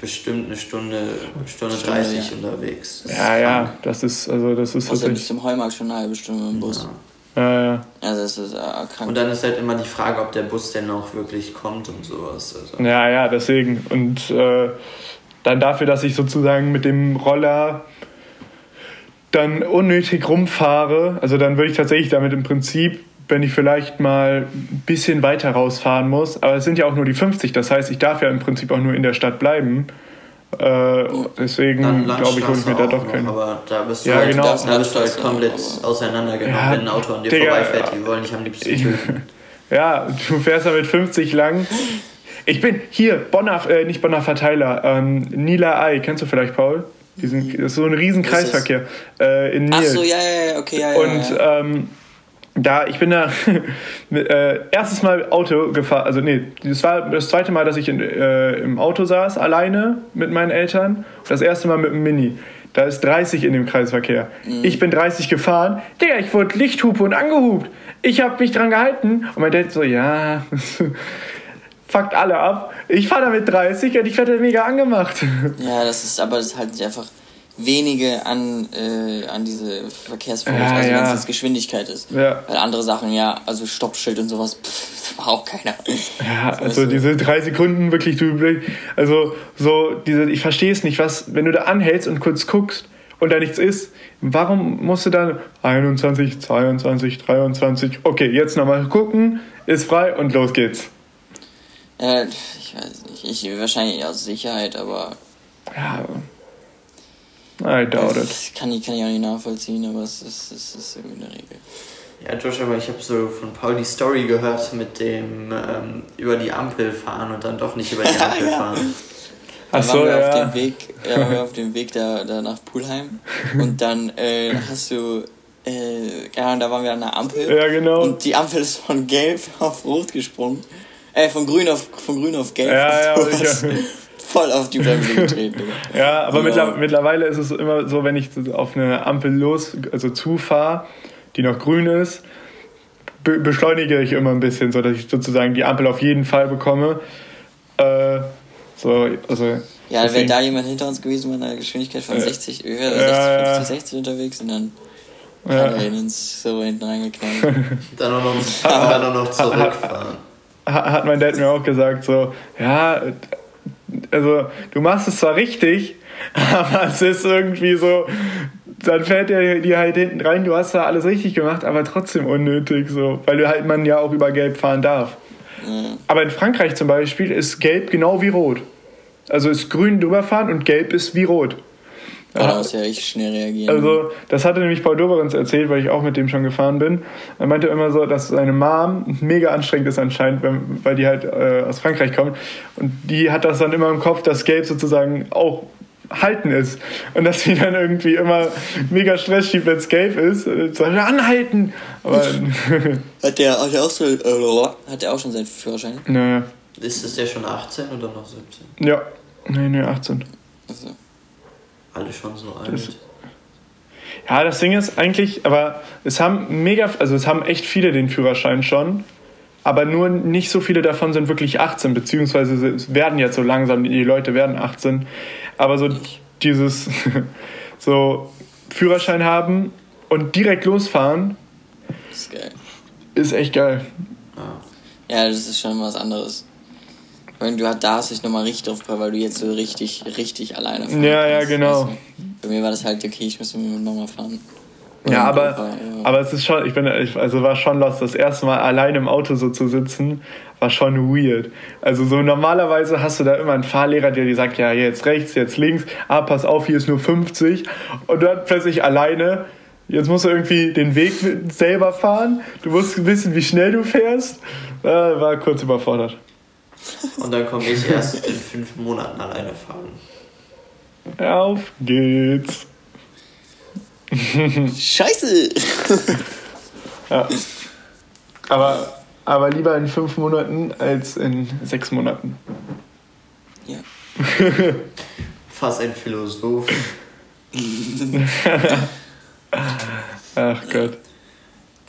Speaker 1: bestimmt eine Stunde, Stunde
Speaker 3: Stunde,
Speaker 1: 30
Speaker 3: ja.
Speaker 1: unterwegs.
Speaker 2: Ja, ja, das ist, also das ist
Speaker 3: Außer bis zum Heumarkt schon eine halbe Stunde mit dem Bus.
Speaker 2: Ja, ja.
Speaker 3: Also das ist äh, krank.
Speaker 1: Und dann ist halt immer die Frage, ob der Bus denn auch wirklich kommt und sowas. Also.
Speaker 2: Ja, ja, deswegen. Und äh, dann dafür, dass ich sozusagen mit dem Roller dann unnötig rumfahre, also dann würde ich tatsächlich damit im Prinzip, wenn ich vielleicht mal ein bisschen weiter rausfahren muss, aber es sind ja auch nur die 50, das heißt, ich darf ja im Prinzip auch nur in der Stadt bleiben. Äh, deswegen glaube ich, hole ich mir da doch keinen.
Speaker 1: Aber da bist du
Speaker 2: Ja,
Speaker 1: halt,
Speaker 2: genau.
Speaker 1: da bist du halt komplett auseinandergenommen,
Speaker 2: Ja,
Speaker 1: wenn ein Auto an dir
Speaker 2: Digga,
Speaker 1: vorbeifährt. Die wollen dich am liebsten
Speaker 2: Ich-
Speaker 1: töten.
Speaker 2: Ja, du fährst da mit 50 lang. Ich bin hier, Bonner, äh, nicht Bonner Verteiler, ähm, Nila Ei, kennst du vielleicht, Paul? Diesen, das ist so ein riesen? Kreisverkehr äh, in
Speaker 3: Ach
Speaker 2: Nils.
Speaker 3: so, ja, ja, ja, okay, ja, ja.
Speaker 2: Und
Speaker 3: ja.
Speaker 2: ähm, da, ich bin da äh, erstes Mal Auto gefahren, also nee, das war das zweite Mal, dass ich in, äh, im Auto saß, alleine mit meinen Eltern. Und das erste Mal mit dem Mini. Da ist 30 in dem Kreisverkehr.
Speaker 3: Mhm.
Speaker 2: Ich bin 30 gefahren. Digga, ich wurde Lichthupe und angehupt. Ich habe mich dran gehalten. Und mein Dad so, ja, fuckt alle ab. Ich fahre da mit 30 und ich werde mega angemacht.
Speaker 3: Ja, das ist aber das ist halt einfach wenige an, äh, an diese Verkehrsvorrichtung,
Speaker 2: Ja,
Speaker 3: also wenn
Speaker 2: ja.
Speaker 3: es jetzt Geschwindigkeit ist.
Speaker 2: Ja.
Speaker 3: Weil andere Sachen, ja, also Stoppschild und sowas, pff, das war auch keiner.
Speaker 2: Ja, also
Speaker 3: Weißt du?
Speaker 2: diese drei Sekunden wirklich, du, also so diese, ich verstehe es nicht, was, wenn du da anhältst und kurz guckst und da nichts ist, warum musst du dann 21, 22, 23, okay, jetzt nochmal gucken, ist frei und los geht's.
Speaker 3: Äh, ich weiß nicht, ich wahrscheinlich aus Sicherheit, aber
Speaker 2: Ja, I doubt it.
Speaker 3: das kann ich, kann ich auch nicht nachvollziehen, aber es ist, es ist irgendwie eine Regel.
Speaker 1: Ja, Josh, aber ich habe so von Paul die Story gehört mit dem ähm, über die Ampel fahren und dann doch nicht über die Ampel
Speaker 3: Ja.
Speaker 1: fahren.
Speaker 2: Ach
Speaker 3: Dann
Speaker 2: so,
Speaker 3: waren wir
Speaker 2: ja.
Speaker 3: auf dem Weg, ja, waren wir auf dem Weg da, da nach Pulheim und dann äh, hast du, äh, ja, und da waren wir an der Ampel
Speaker 2: Ja, genau.
Speaker 3: und die Ampel ist von gelb auf rot gesprungen, äh, von grün auf, von grün auf gelb
Speaker 2: Ja, ja,
Speaker 3: voll auf die Bremse getreten.
Speaker 2: Ja, aber
Speaker 3: Ja.
Speaker 2: mittler- mittlerweile ist es immer so, wenn ich so auf eine Ampel los, also zufahre, die noch grün ist, be beschleunige ich immer ein bisschen, so dass ich sozusagen die Ampel auf jeden Fall bekomme. Äh, so, also.
Speaker 3: Ja, wäre da jemand hinter uns gewesen mit einer Geschwindigkeit von
Speaker 2: Äh,
Speaker 3: 60, wir wären
Speaker 2: ja,
Speaker 3: 60,
Speaker 2: ja.
Speaker 3: 50, 60 unterwegs und dann
Speaker 2: Ja.
Speaker 3: hat er uns so hinten reingeknallt.
Speaker 1: Dann auch noch, dann auch noch zurückfahren.
Speaker 2: ha- hat mein Dad mir auch gesagt, so, ja, also du machst es zwar richtig, aber es ist irgendwie so, dann fährt er dir halt hinten rein, du hast zwar alles richtig gemacht, aber trotzdem unnötig, so, weil halt man ja auch über Gelb fahren darf.
Speaker 3: Ja.
Speaker 2: Aber in Frankreich zum Beispiel ist Gelb genau wie Rot. Also ist grün drüber fahren und Gelb ist wie Rot.
Speaker 3: Aber da muss ja richtig schnell reagieren.
Speaker 2: Also, das hatte nämlich Paul Doberenz erzählt, weil ich auch mit dem schon gefahren bin. Er meinte immer so, dass seine Mom mega anstrengend ist anscheinend, wenn- weil die halt äh, aus Frankreich kommt. Und die hat das dann immer im Kopf, dass Gelb sozusagen auch halten ist. Und dass sie dann irgendwie immer mega Stress schiebt, wenn es gelb ist. Soll er anhalten? Aber,
Speaker 3: Hat der, hat der auch so, äh, hat der auch schon seinen Führerschein?
Speaker 2: naja.
Speaker 1: Ist es ja schon 18 oder noch 17?
Speaker 2: Ja. Nee, nee, 18.
Speaker 3: Also,
Speaker 1: Alle schon so alt.
Speaker 2: Das- Ja, das Ding ist eigentlich, aber es haben mega, also es haben echt viele den Führerschein schon, aber nur nicht so viele davon sind wirklich 18, beziehungsweise es werden jetzt so langsam, die Leute werden 18. Aber so dieses, so Führerschein haben und direkt losfahren,
Speaker 3: das ist geil.
Speaker 2: ist echt geil.
Speaker 3: Ja, das ist schon was anderes. Weil du da hast dich nochmal richtig drauf gefreut, weil du jetzt so richtig, richtig alleine fahren
Speaker 2: Ja, ja,
Speaker 3: kannst,
Speaker 2: genau.
Speaker 3: du? Bei mir war das halt, okay, ich muss mit Mama fahren. Oder
Speaker 2: Ja, aber,
Speaker 3: Opa, ja.
Speaker 2: aber es ist schon, ich bin, ich, also war schon lost. Das erste Mal allein im Auto so zu sitzen, war schon weird. Also so normalerweise hast du da immer einen Fahrlehrer, der dir sagt, ja, jetzt rechts, jetzt links, ah, pass auf, hier ist nur 50. Und dann plötzlich alleine, Jetzt musst du irgendwie den Weg selber fahren. Du musst wissen, wie schnell du fährst. Äh, war kurz überfordert.
Speaker 1: Und dann komme ich erst in fünf Monaten alleine fahren.
Speaker 2: Auf geht's.
Speaker 3: Scheiße!
Speaker 2: Ja. Aber, aber lieber in fünf Monaten als in sechs Monaten.
Speaker 3: Ja.
Speaker 1: Fast ein Philosoph.
Speaker 2: Ach Gott.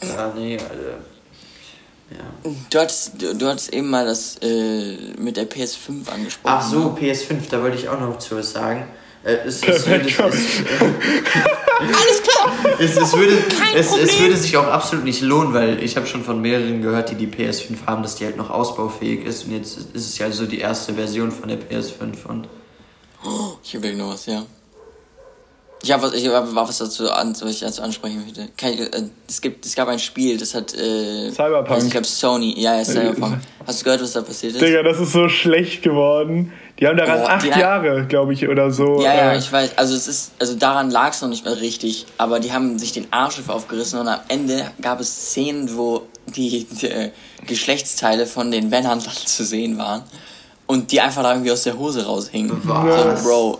Speaker 1: Ja, nee, Alter. Ja.
Speaker 3: Du hattest, du, du hattest eben mal das äh, mit der PS5 angesprochen.
Speaker 1: Ach so,
Speaker 3: ne?
Speaker 1: PS5, da wollte ich auch noch zu was sagen. Äh, es, es, würde, es.
Speaker 3: Alles klar!
Speaker 1: es, es, würde, es, es würde sich auch absolut nicht lohnen, weil ich habe schon von mehreren gehört, die die PS5 haben, dass die halt noch ausbaufähig ist. Und jetzt ist es ja so die erste Version von der PS5. Und
Speaker 3: Ich überlege noch was, ja. Ich habe was, ich hab was dazu, an, was ich dazu ansprechen möchte. Kann ich, äh, es, gibt, es gab ein Spiel, das hat. Äh,
Speaker 2: Cyberpunk.
Speaker 3: also ich glaube Sony. Ja, ja, Cyberpunk. Hast du gehört, was da passiert ist?
Speaker 2: Digga, das ist so schlecht geworden. Die haben daran
Speaker 3: Boah,
Speaker 2: acht
Speaker 3: hat-
Speaker 2: Jahre, glaube ich, oder so.
Speaker 3: Ja, ja,
Speaker 2: äh,
Speaker 3: ich weiß. Also es ist, also daran lag es noch nicht mal richtig, aber die haben sich den Arsch aufgerissen und am Ende gab es Szenen, wo die, die äh, Geschlechtsteile von den Männern zu sehen waren und die einfach da irgendwie aus der Hose raushingen.
Speaker 1: Was?
Speaker 3: So, Bro.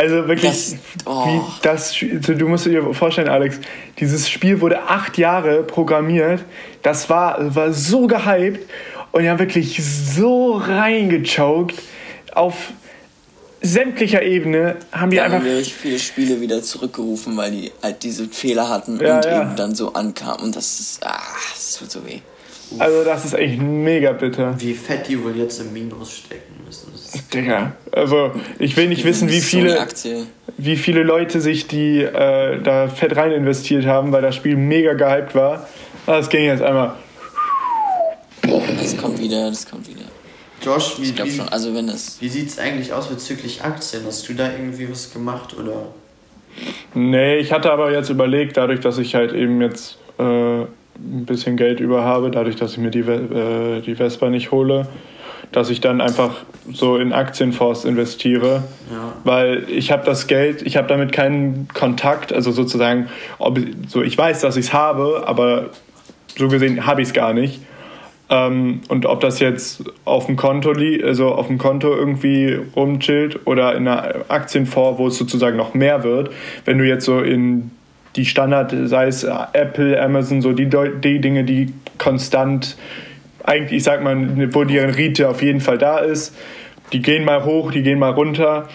Speaker 2: Also wirklich,
Speaker 3: Das- oh.
Speaker 2: wie das, du musst dir vorstellen, Alex, dieses Spiel wurde acht Jahre programmiert. Das war, war so gehypt und haben wirklich so reingechoked auf sämtlicher Ebene haben die
Speaker 3: haben
Speaker 2: einfach.
Speaker 3: wirklich viele Spiele wieder zurückgerufen, weil die halt diese Fehler hatten
Speaker 2: Ja,
Speaker 3: und
Speaker 2: ja.
Speaker 3: eben dann so ankamen. Und das ist, ah, das tut so weh.
Speaker 2: Also das ist echt mega bitter.
Speaker 1: wie fett die wohl jetzt im Minus stecken müssen. Das
Speaker 2: Digga. Also ich will nicht wissen, wie viele, wie viele Leute sich die äh, da fett rein investiert haben, weil das Spiel mega gehypt war. Aber es ging jetzt einmal.
Speaker 3: Das kommt wieder, das kommt wieder.
Speaker 1: Josh, wie,
Speaker 3: Ich glaube
Speaker 1: wie,
Speaker 3: schon, also wenn es.
Speaker 1: wie sieht es eigentlich aus bezüglich Aktien? Hast du da irgendwie was gemacht oder?
Speaker 2: Nee, ich hatte aber jetzt überlegt, dadurch, dass ich halt eben jetzt äh, ein bisschen Geld über habe, dadurch, dass ich mir die, äh, die Vespa nicht hole, dass ich dann einfach so in Aktienfonds investiere.
Speaker 1: Ja.
Speaker 2: Weil ich habe das Geld, ich habe damit keinen Kontakt, also sozusagen, ob, so ich weiß, dass ich es habe, aber so gesehen habe ich es gar nicht. Ähm, und ob das jetzt auf dem Konto liegt, also auf dem Konto irgendwie rumchillt oder in einer Aktienfonds, wo es sozusagen noch mehr wird, wenn du jetzt so in die Standard, sei es Apple, Amazon, so die, die Dinge, die konstant, eigentlich, ich sag mal, wo die Rendite auf jeden Fall da ist, die gehen mal hoch, die gehen mal runter,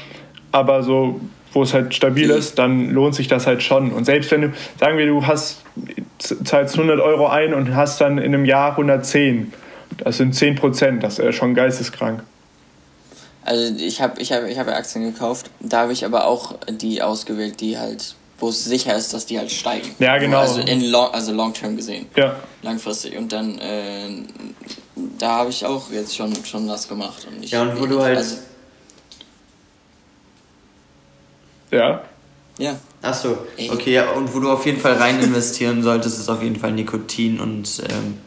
Speaker 2: aber so, wo es halt stabil ist, dann lohnt sich das halt schon. Und selbst wenn du, sagen wir, du hast, zahlst 100 Euro ein und hast dann in einem Jahr 110, das sind 10 Prozent, das ist schon geisteskrank.
Speaker 3: Also ich habe ich hab, ich hab Aktien gekauft, da habe ich aber auch die ausgewählt, die halt, wo es sicher ist, dass die halt steigen.
Speaker 2: Ja, genau.
Speaker 3: Also in long, also long term gesehen,
Speaker 2: Ja,
Speaker 3: langfristig. Und dann, äh, da habe ich auch jetzt schon, schon das gemacht. Und ich,
Speaker 1: Ja, und wo du halt-
Speaker 3: Also,
Speaker 2: ja.
Speaker 3: ja,
Speaker 1: Achso, okay, ja, und wo du auf jeden Fall rein investieren solltest, ist auf jeden Fall Nikotin und ähm,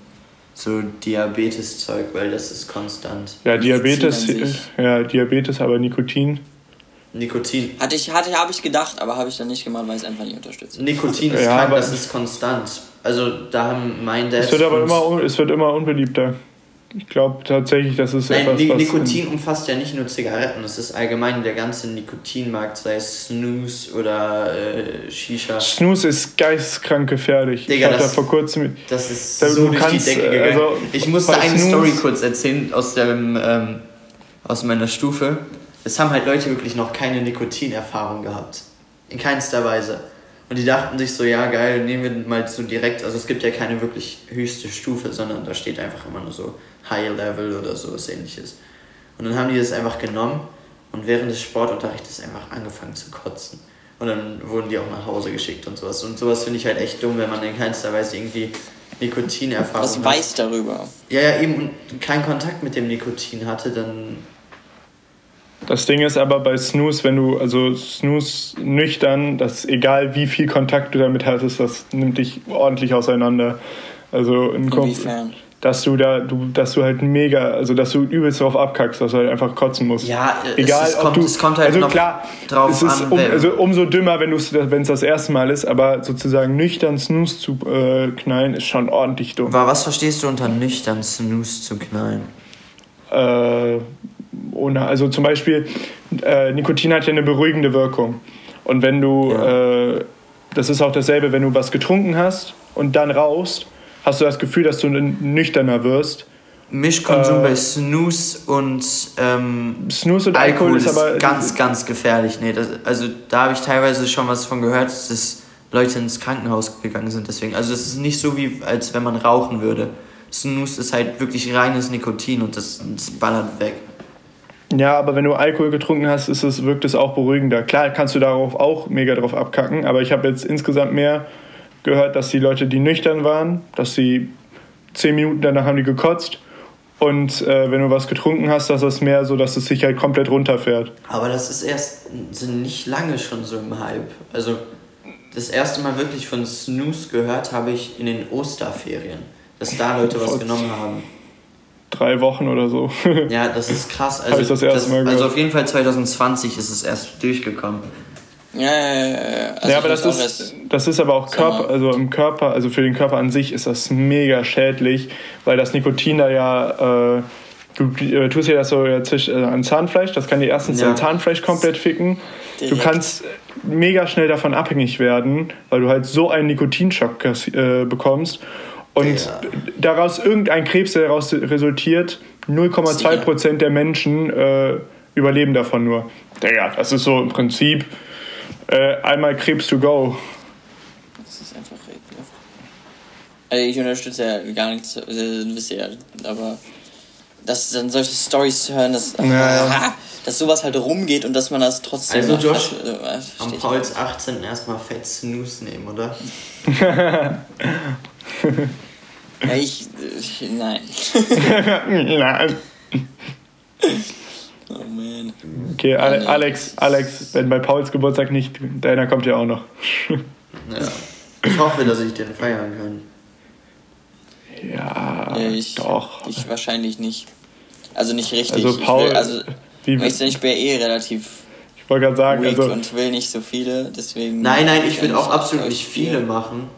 Speaker 1: so Diabetes-Zeug, weil das ist konstant.
Speaker 2: Ja, Diabetes, ja, Diabetes, aber Nikotin.
Speaker 1: Nikotin.
Speaker 3: hatte ich, hatte, habe ich gedacht, aber habe ich dann nicht gemacht, weil ich es einfach nicht unterstütze.
Speaker 1: Nikotin ist
Speaker 2: Ja,
Speaker 1: krank,
Speaker 2: aber-
Speaker 1: das ist konstant. Also da haben mein Dad.
Speaker 2: Es wird aber immer, es wird immer unbeliebter. Ich glaube tatsächlich, das ist
Speaker 1: Nein,
Speaker 2: etwas,
Speaker 1: Ni
Speaker 2: was...
Speaker 1: Nikotin umfasst ja nicht nur Zigaretten, es ist allgemein der ganze Nikotinmarkt, sei es Snooze oder äh, Shisha.
Speaker 2: Snooze ist geisteskrank gefährlich.
Speaker 1: Digga,
Speaker 2: ich habe da
Speaker 1: das-
Speaker 2: vor kurzem...
Speaker 1: Das ist
Speaker 2: Da-
Speaker 1: so
Speaker 2: du
Speaker 1: durch
Speaker 2: kannst,
Speaker 1: die Decke gegangen.
Speaker 2: also,
Speaker 1: ich musste eine
Speaker 2: Snooze-
Speaker 1: Story kurz erzählen aus, dem, ähm, aus meiner Stufe. Es haben halt Leute wirklich noch keine Nikotinerfahrung gehabt. In keinster Weise. Und die dachten sich so, ja geil, nehmen wir mal so direkt, also es gibt ja keine wirklich höchste Stufe, sondern da steht einfach immer nur so High Level oder sowas ähnliches. Und dann haben die das einfach genommen und während des Sportunterrichtes einfach angefangen zu kotzen. Und dann wurden die auch nach Hause geschickt und sowas. Und sowas finde ich halt echt dumm, wenn man in keinster Weise irgendwie Nikotinerfahrung
Speaker 3: Was
Speaker 1: hat.
Speaker 3: weiß darüber?
Speaker 1: Ja, ja, eben und keinen Kontakt mit dem Nikotin hatte, dann.
Speaker 2: Das Ding ist aber bei Snooze, wenn du, also Snooze nüchtern, das egal wie viel Kontakt du damit hattest, das nimmt dich ordentlich auseinander. Also ein Kumpel,
Speaker 3: Inwiefern?
Speaker 2: dass du da, du, dass du halt mega, also dass du übelst drauf abkackst, dass du halt einfach kotzen musst.
Speaker 1: Ja, es-
Speaker 2: egal
Speaker 1: es
Speaker 2: ob
Speaker 1: kommt-
Speaker 2: du,
Speaker 1: es kommt halt
Speaker 2: also klar,
Speaker 1: drauf
Speaker 2: es ist
Speaker 1: an,
Speaker 2: um, also umso dümmer, wenn es wenn es das erste Mal ist, aber sozusagen nüchtern Snooze zu äh, knallen ist schon ordentlich dumm.
Speaker 1: Aber was verstehst du unter nüchtern Snooze zu knallen?
Speaker 2: Äh, ohne, also zum Beispiel, äh, Nikotin hat ja eine beruhigende Wirkung. Und wenn du, äh, das ist auch dasselbe, wenn du was getrunken hast und dann rauchst, hast du das Gefühl, dass du nüchterner wirst.
Speaker 1: Mischkonsum
Speaker 2: Äh,
Speaker 1: bei Snooze und ähm,
Speaker 2: Snooze und
Speaker 1: Alkohol
Speaker 2: Alkohol
Speaker 1: ist,
Speaker 2: ist aber
Speaker 1: ganz, ganz gefährlich. Nee, das, also da habe ich teilweise schon was von gehört, dass Leute ins Krankenhaus gegangen sind deswegen. Also es ist nicht so wie, als wenn man rauchen würde. Snooze ist halt wirklich reines Nikotin und das, das ballert weg.
Speaker 2: Ja, aber wenn du Alkohol getrunken hast, ist es, wirkt es auch beruhigender. Klar kannst du darauf auch mega drauf abkacken, aber ich habe jetzt insgesamt mehr gehört, dass die Leute, die nüchtern waren, dass sie zehn Minuten danach haben die gekotzt und äh, wenn du was getrunken hast, dass das mehr so, dass es sich halt komplett runterfährt.
Speaker 1: Aber das ist erst sind nicht lange schon so im Hype. Also das erste Mal wirklich von Snooze gehört habe ich in den Osterferien, dass da Leute was genommen haben.
Speaker 2: Drei Wochen oder so.
Speaker 1: Ja, das ist krass. Also,
Speaker 2: ich das erste Mal
Speaker 1: also auf jeden Fall 2020 ist es erst durchgekommen.
Speaker 3: Ja, ja, ja. Also
Speaker 2: ja, aber das ist, das ist aber auch. Körper, also im Körper, also für den Körper an sich ist das mega schädlich, weil das Nikotin da ja, äh, du äh, tust ja das so ja, zwisch- äh, an Zahnfleisch, das kann dir erstens
Speaker 1: Ja.
Speaker 2: dein Zahnfleisch komplett ficken. Du
Speaker 3: Direkt.
Speaker 2: kannst mega schnell davon abhängig werden, weil du halt so einen Nikotinschock äh, bekommst und
Speaker 1: Ja.
Speaker 2: daraus irgendein Krebs, der daraus resultiert, 0,2% der Menschen äh, überleben davon nur. Digga, das ist so im Prinzip äh, einmal Krebs to go.
Speaker 3: Das ist einfach ekelhaft. Also ich unterstütze ja gar nichts, äh, wisst ihr ja, aber dass dann solche Stories zu hören, dass,
Speaker 2: Ja, ja.
Speaker 3: dass sowas halt rumgeht und dass man das trotzdem
Speaker 1: Also, Josh,
Speaker 3: das, äh,
Speaker 1: Am Pauls 18. erstmal fett Snooze nehmen, oder?
Speaker 3: Ja, ich, ich nein.
Speaker 2: Nein.
Speaker 3: Oh man.
Speaker 2: Okay, Ale Alex, Alex, wenn bei Pauls Geburtstag nicht, deiner kommt ja auch noch.
Speaker 1: Ja. Ich hoffe, dass ich den feiern kann.
Speaker 2: Ja,
Speaker 3: Ja, ich,
Speaker 2: doch.
Speaker 3: Ich wahrscheinlich nicht. Also nicht richtig.
Speaker 2: Also
Speaker 3: ich
Speaker 2: Paul,
Speaker 3: will, also,
Speaker 2: wie,
Speaker 3: ich, ich bin eh relativ
Speaker 2: ich wollte gerade sagen,
Speaker 3: weak
Speaker 2: also,
Speaker 3: und will nicht so viele, deswegen.
Speaker 1: Nein, nein, ich will auch absolut nicht viele machen.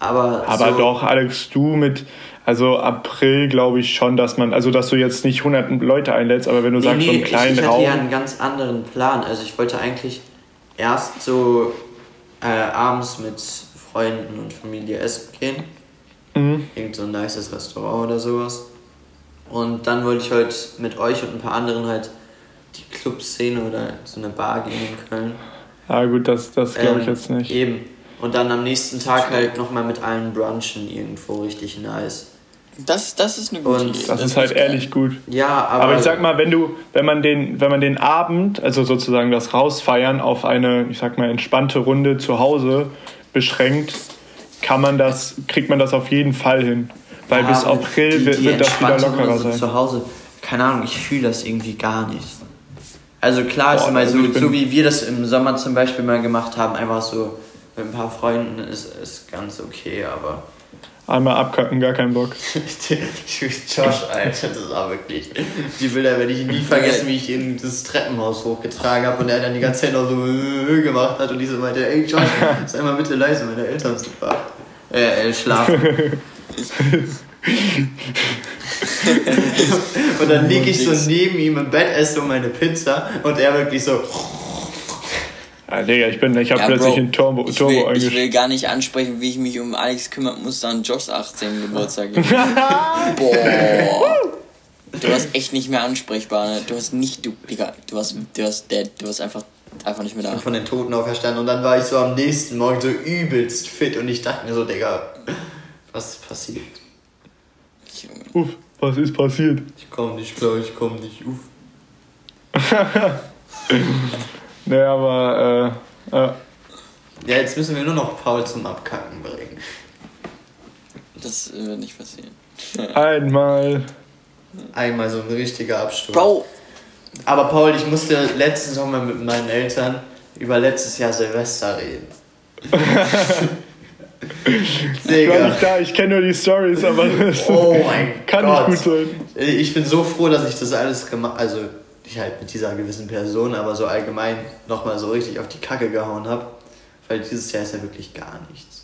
Speaker 1: Aber,
Speaker 2: aber
Speaker 1: so,
Speaker 2: doch, Alex, du mit, also April glaube ich schon, dass man, also dass du jetzt nicht hunderten Leute einlädst, aber wenn du
Speaker 1: Nee,
Speaker 2: sagst, so
Speaker 1: nee,
Speaker 2: einen
Speaker 1: ich,
Speaker 2: kleinen
Speaker 1: ich hatte
Speaker 2: Raum.
Speaker 1: ja einen ganz anderen Plan. Also ich wollte eigentlich erst so äh, abends mit Freunden und Familie essen gehen.
Speaker 2: Mhm.
Speaker 1: Irgend so ein nices Restaurant oder sowas. Und dann wollte ich heute mit euch und ein paar anderen halt die Clubszene oder so eine Bar gehen in Köln.
Speaker 2: Ah gut, das, das glaube ich
Speaker 1: Ähm,
Speaker 2: jetzt nicht.
Speaker 1: Eben. Und dann am nächsten Tag halt nochmal mit allen brunchen irgendwo richtig nice.
Speaker 3: Das, das ist eine gute
Speaker 1: Und
Speaker 3: Idee.
Speaker 2: Das ist halt ehrlich gut.
Speaker 1: Ja, aber.
Speaker 2: Aber ich sag mal, wenn du, wenn man den, wenn man den Abend, also sozusagen das Rausfeiern auf eine, ich sag mal, entspannte Runde zu Hause beschränkt, kann man das, kriegt man das auf jeden Fall hin. Weil
Speaker 1: Ja,
Speaker 2: bis April
Speaker 1: die-
Speaker 2: wird,
Speaker 1: die
Speaker 2: wird das wieder lockerer sein.
Speaker 1: Zu Hause, keine Ahnung, ich fühle das irgendwie gar nicht. Also klar ist
Speaker 2: Boah,
Speaker 1: mal
Speaker 2: also
Speaker 1: so, so wie wir das im Sommer zum Beispiel mal gemacht haben, einfach so mit ein paar Freunden ist, ist ganz okay, aber
Speaker 2: Einmal abkacken, gar keinen Bock.
Speaker 1: Josh, Alter, das war wirklich. Die Bilder werde ich nie vergessen, wie ich ihn das Treppenhaus hochgetragen habe und er dann die ganze Zeit noch so äh, gemacht hat und ich so meinte, ey Josh, sei mal bitte leise, meine Eltern sind wach. Äh, äh, schlafen. und dann liege ich so neben ihm im Bett, esse so meine Pizza und er wirklich so.
Speaker 2: Ja, Digga, ich bin, ich habe
Speaker 3: Ja,
Speaker 2: plötzlich
Speaker 3: Bro,
Speaker 2: in Turbo,
Speaker 3: ich,
Speaker 2: Turbo
Speaker 3: will, ich
Speaker 2: eingestellt.
Speaker 3: will gar nicht ansprechen, wie ich mich um Alex kümmern muss, dann Joshs 18. Geburtstag. Boah. Du warst echt nicht mehr ansprechbar, ne? Du hast nicht, du, Digga, du warst, du warst dead, du warst einfach, einfach nicht mehr da.
Speaker 1: von den Toten auferstanden und dann war ich so am nächsten Morgen so übelst fit und ich dachte mir so, Digga, was ist passiert?
Speaker 2: Uff, was ist passiert?
Speaker 1: Ich komm nicht klar, ich komm nicht, uff.
Speaker 2: Nee, aber, äh, äh,
Speaker 1: Ja, jetzt müssen wir nur noch Paul zum Abkacken bringen.
Speaker 3: Das wird nicht passieren.
Speaker 2: einmal.
Speaker 1: Einmal so ein richtiger Absturz.
Speaker 3: Bro,
Speaker 1: Aber Paul, ich musste letzten Sommer mit meinen Eltern über letztes Jahr Silvester reden.
Speaker 2: Ich war nicht da, ich kenne nur die Stories, aber das
Speaker 1: Oh mein
Speaker 2: kann
Speaker 1: Gott.
Speaker 2: nicht gut sein.
Speaker 1: Ich bin so froh, dass ich das alles gemacht also nicht halt mit dieser gewissen Person, aber so allgemein nochmal so richtig auf die Kacke gehauen habe. Weil dieses Jahr ist ja wirklich gar nichts.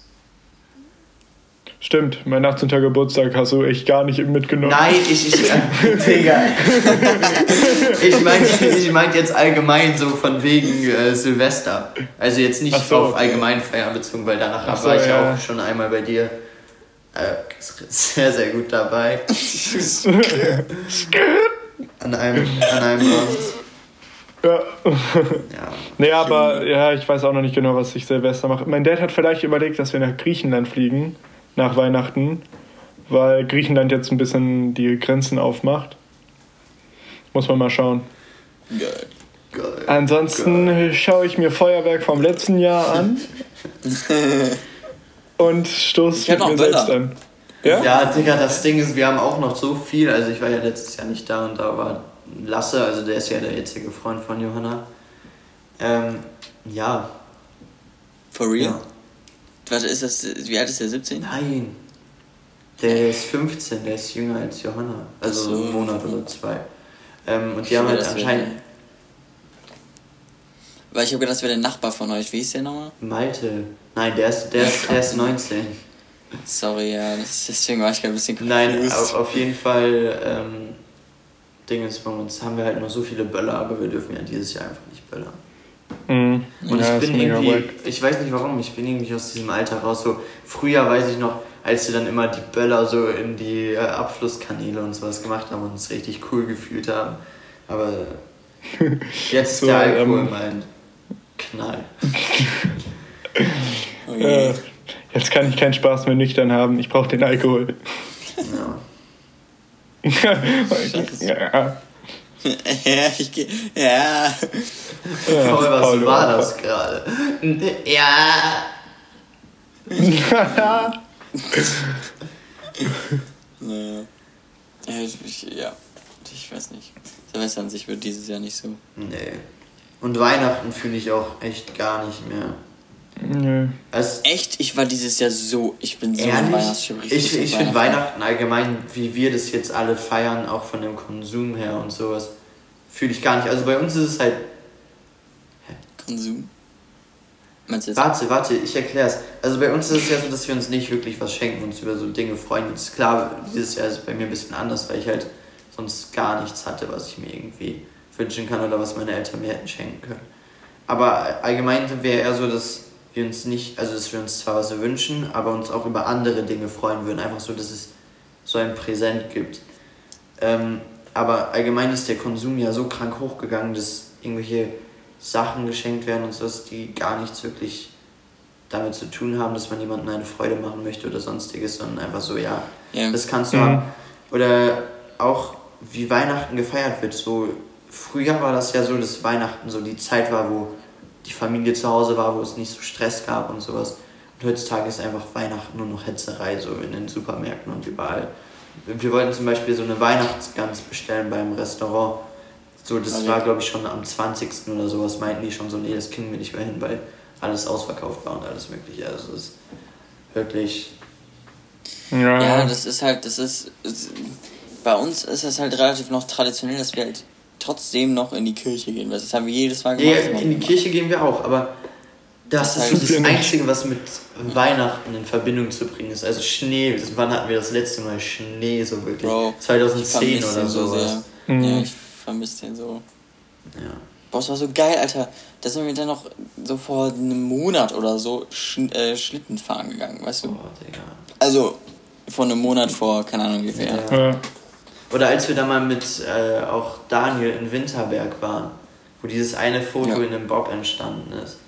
Speaker 2: Stimmt, mein 18. Geburtstag hast du echt gar nicht mitgenommen.
Speaker 1: Nein, ich, ich, Digga. ich meine ich mein jetzt allgemein so von wegen äh, Silvester. Also jetzt nicht
Speaker 2: so,
Speaker 1: auf
Speaker 2: okay.
Speaker 1: Allgemeinfeiern bezogen, weil danach
Speaker 2: Ach so,
Speaker 1: war ich ja. auch schon einmal bei dir äh, sehr, sehr gut dabei. An einem, an einem Abend.
Speaker 2: ja.
Speaker 1: Ja.
Speaker 2: Nee, aber ja, ich weiß auch noch nicht genau, was ich Silvester mache. Mein Dad hat vielleicht überlegt, dass wir nach Griechenland fliegen, nach Weihnachten, weil Griechenland jetzt ein bisschen die Grenzen aufmacht. Muss man mal schauen.
Speaker 3: Geil.
Speaker 1: Geil.
Speaker 2: Ansonsten schaue ich mir Feuerwerk vom letzten Jahr an und stoße
Speaker 3: Ich hab
Speaker 2: mit
Speaker 3: noch
Speaker 2: mir
Speaker 3: Böller.
Speaker 2: selbst an. Ja?
Speaker 1: Ja, Digga, das Ding ist, wir haben auch noch so viel. Also ich war ja letztes Jahr nicht da und da war Lasse, also der ist ja der jetzige Freund von Johanna. Ähm, ja.
Speaker 3: For real?
Speaker 1: ja.
Speaker 3: Warte, ist das, wie alt ist der? 17?
Speaker 1: Nein. Der ist 15, der ist jünger als Johanna. Also
Speaker 3: so.
Speaker 1: einen Monat oder zwei. Ähm, und die
Speaker 3: Ich
Speaker 1: haben halt
Speaker 3: wäre-
Speaker 1: anscheinend
Speaker 3: Weil ich habe gedacht, das wäre der Nachbar von euch. Wie hieß der nochmal?
Speaker 1: Malte. Nein, der ist, der ist, der ist 19.
Speaker 3: Sorry, ja, das, deswegen war ich gerade ein bisschen
Speaker 1: Nein,
Speaker 3: confused.
Speaker 1: auf, auf jeden Fall, ähm, Ding ist bei uns, haben wir halt noch so viele Böller, aber wir dürfen ja dieses Jahr einfach nicht böllern.
Speaker 2: Mhm.
Speaker 1: Und
Speaker 2: ja,
Speaker 1: ich bin irgendwie,
Speaker 2: wack.
Speaker 1: ich weiß nicht warum, ich bin irgendwie aus diesem Alter raus. So, früher weiß ich noch, als wir dann immer die Böller so in die äh, Abflusskanäle und sowas gemacht haben und uns richtig cool gefühlt haben. Aber jetzt ist
Speaker 2: So,
Speaker 1: der Alkohol
Speaker 2: ähm,
Speaker 1: mein Knall.
Speaker 3: Oh
Speaker 2: Äh,
Speaker 3: je.
Speaker 2: Jetzt kann ich keinen Spaß mehr nüchtern haben. Ich brauche den Alkohol.
Speaker 1: Ja.
Speaker 2: ja.
Speaker 3: ja, ich geh, ja.
Speaker 1: Paul, was
Speaker 2: Paul,
Speaker 1: war das gerade? Ja.
Speaker 3: Naja. Ja, ich, ich, ja, ich weiß nicht. Silvester an sich wird dieses Jahr nicht so.
Speaker 1: Nee. Und Weihnachten fühle ich auch echt gar nicht mehr.
Speaker 2: Nö.
Speaker 1: Es,
Speaker 3: Echt? Ich war dieses Jahr so. Ich bin so
Speaker 1: Ehrlich? Ich, ich finde Weihnachten allgemein, wie wir das jetzt alle feiern, auch von dem Konsum her und sowas, fühle ich gar nicht. Also bei uns ist es halt.
Speaker 3: Konsum. Meinst du jetzt?
Speaker 1: Warte, warte, ich erklär's. Also bei uns ist es ja so, dass wir uns nicht wirklich was schenken, uns über so Dinge freuen. Jetzt klar, dieses Jahr ist es bei mir ein bisschen anders, weil ich halt sonst gar nichts hatte, was ich mir irgendwie wünschen kann oder was meine Eltern mir hätten schenken können. Aber allgemein sind wir eher so, dass wir uns nicht, also dass wir uns zwar was wünschen, aber uns auch über andere Dinge freuen würden. Einfach so, dass es so ein Präsent gibt. Ähm, aber allgemein ist der Konsum ja so krank hochgegangen, dass irgendwelche Sachen geschenkt werden und sowas, die gar nichts wirklich damit zu tun haben, dass man jemandem eine Freude machen möchte oder sonstiges, sondern einfach so, ja,
Speaker 3: Ja.
Speaker 1: das kannst du
Speaker 2: Mhm.
Speaker 1: haben. Oder auch wie Weihnachten gefeiert wird. So, früher war das ja so, dass Weihnachten so die Zeit war, wo die Familie zu Hause war, wo es nicht so Stress gab und sowas. Und heutzutage ist einfach Weihnachten nur noch Hetzerei, so in den Supermärkten und überall. Wir wollten zum Beispiel so eine Weihnachtsgans bestellen beim Restaurant. So, das
Speaker 3: Okay.
Speaker 1: war glaube ich schon am 20. oder sowas, meinten die schon so, nee, das kriegen wir nicht mehr hin, weil alles ausverkauft war und alles mögliche. Also es ist wirklich.
Speaker 2: Ja.
Speaker 3: Ja, das ist halt, das ist, bei uns ist es halt relativ noch traditionell, dass wir halt trotzdem noch in die Kirche gehen. weil Das haben wir jedes Mal
Speaker 1: Ja,
Speaker 3: gemacht.
Speaker 1: in die Kirche gehen wir auch, aber das,
Speaker 3: Das
Speaker 1: ist
Speaker 3: heißt-
Speaker 1: so das. Einzige, was mit Weihnachten in Verbindung zu bringen ist. Also Schnee. Wann hatten wir das letzte Mal Schnee so wirklich?
Speaker 3: Bro, ich
Speaker 1: 2010
Speaker 3: vermiss
Speaker 1: oder
Speaker 3: so
Speaker 1: sowas.
Speaker 3: sehr.
Speaker 2: Mhm.
Speaker 3: Ja, ich vermisse den so.
Speaker 1: Ja.
Speaker 3: Boah, es war so geil, Alter. Da sind wir dann noch so vor einem Monat oder so Sch äh, Schlitten fahren gegangen, weißt du?
Speaker 1: Boah, Digga.
Speaker 3: Also, vor einem Monat vor, keine Ahnung wie viel.
Speaker 1: Ja.
Speaker 2: Ja.
Speaker 1: Oder als wir da mal mit äh, auch Daniel in Winterberg waren, wo dieses eine Foto
Speaker 3: Ja.
Speaker 1: in einem Bob entstanden ist.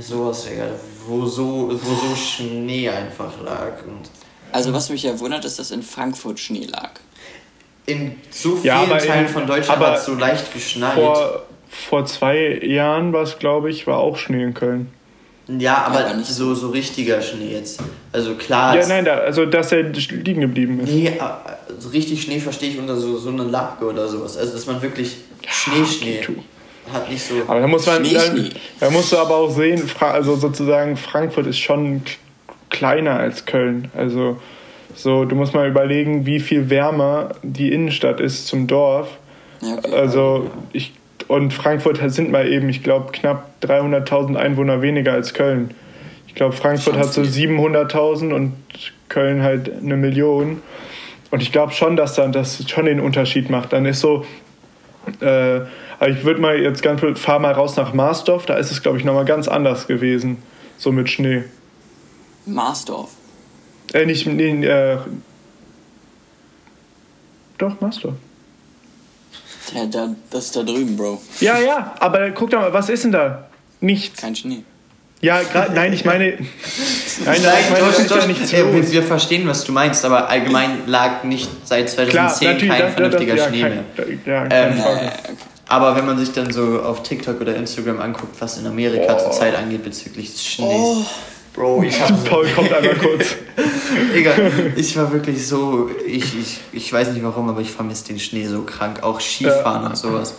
Speaker 1: Sowas, Digga, wo so, wo so Schnee einfach lag. Und
Speaker 3: Also, was mich ja wundert, ist, dass in Frankfurt Schnee lag.
Speaker 1: in so vielen
Speaker 2: Ja,
Speaker 1: Teilen
Speaker 2: in-
Speaker 1: von Deutschland
Speaker 2: aber
Speaker 1: hat es so leicht geschneit.
Speaker 2: Vor, vor zwei Jahren war es, glaube ich, war auch Schnee in Köln.
Speaker 1: Ja, aber,
Speaker 3: aber nicht
Speaker 1: so, so richtiger Schnee jetzt. Also klar.
Speaker 2: Ja, nein, da, also dass er liegen geblieben ist.
Speaker 1: Nee, äh, so richtig Schnee verstehe ich unter so, so eine Lage oder sowas. Also, dass man wirklich Schnee, Schnee
Speaker 2: okay,
Speaker 1: hat nicht so.
Speaker 2: Aber da muss man,
Speaker 3: Schnee,
Speaker 2: dann,
Speaker 3: Schnee.
Speaker 2: da musst du aber auch sehen, also sozusagen Frankfurt ist schon kleiner als Köln. Also so, du musst mal überlegen, wie viel wärmer die Innenstadt ist zum Dorf.
Speaker 3: Ja, okay.
Speaker 2: Also ich und Frankfurt sind mal eben, ich glaube, knapp 300.000 Einwohner weniger als Köln. Ich glaube, Frankfurt hat so
Speaker 3: viel.
Speaker 2: 700.000 und Köln halt eine Million. Und ich glaube schon, dass dann das schon den Unterschied macht. Dann ist so, äh, aber ich würde mal jetzt ganz, fahr mal raus nach Marsdorf, da ist es, glaube ich, nochmal ganz anders gewesen. So mit Schnee.
Speaker 3: Marsdorf.
Speaker 2: Äh, nicht, nee, äh, doch, Marsdorf.
Speaker 3: Ja, da, das ist da drüben, Bro.
Speaker 2: Ja, ja, aber guck doch mal, was ist denn da? Nichts.
Speaker 3: Kein Schnee.
Speaker 2: Ja, grad, nein, ich meine. Nein, nein, ich meine, das
Speaker 1: doch,
Speaker 2: ja nichts
Speaker 1: ja, wir, verstehen, was du meinst, aber allgemein lag nicht seit 2010 kein
Speaker 2: das-
Speaker 1: vernünftiger
Speaker 2: das- ja,
Speaker 1: Schnee
Speaker 2: kein-
Speaker 1: mehr.
Speaker 2: Ja,
Speaker 1: Ähm.
Speaker 3: Äh, okay.
Speaker 1: Aber wenn man sich dann so auf TikTok oder Instagram anguckt, was in Amerika
Speaker 2: Boah.
Speaker 1: zurzeit angeht bezüglich des Schnees.
Speaker 3: Oh.
Speaker 1: Bro, ich hab
Speaker 2: Paul kommt einmal kurz.
Speaker 1: Egal, ich war wirklich so, ich, ich, ich weiß nicht warum, aber ich vermisse den Schnee so krank. Auch Skifahren und sowas.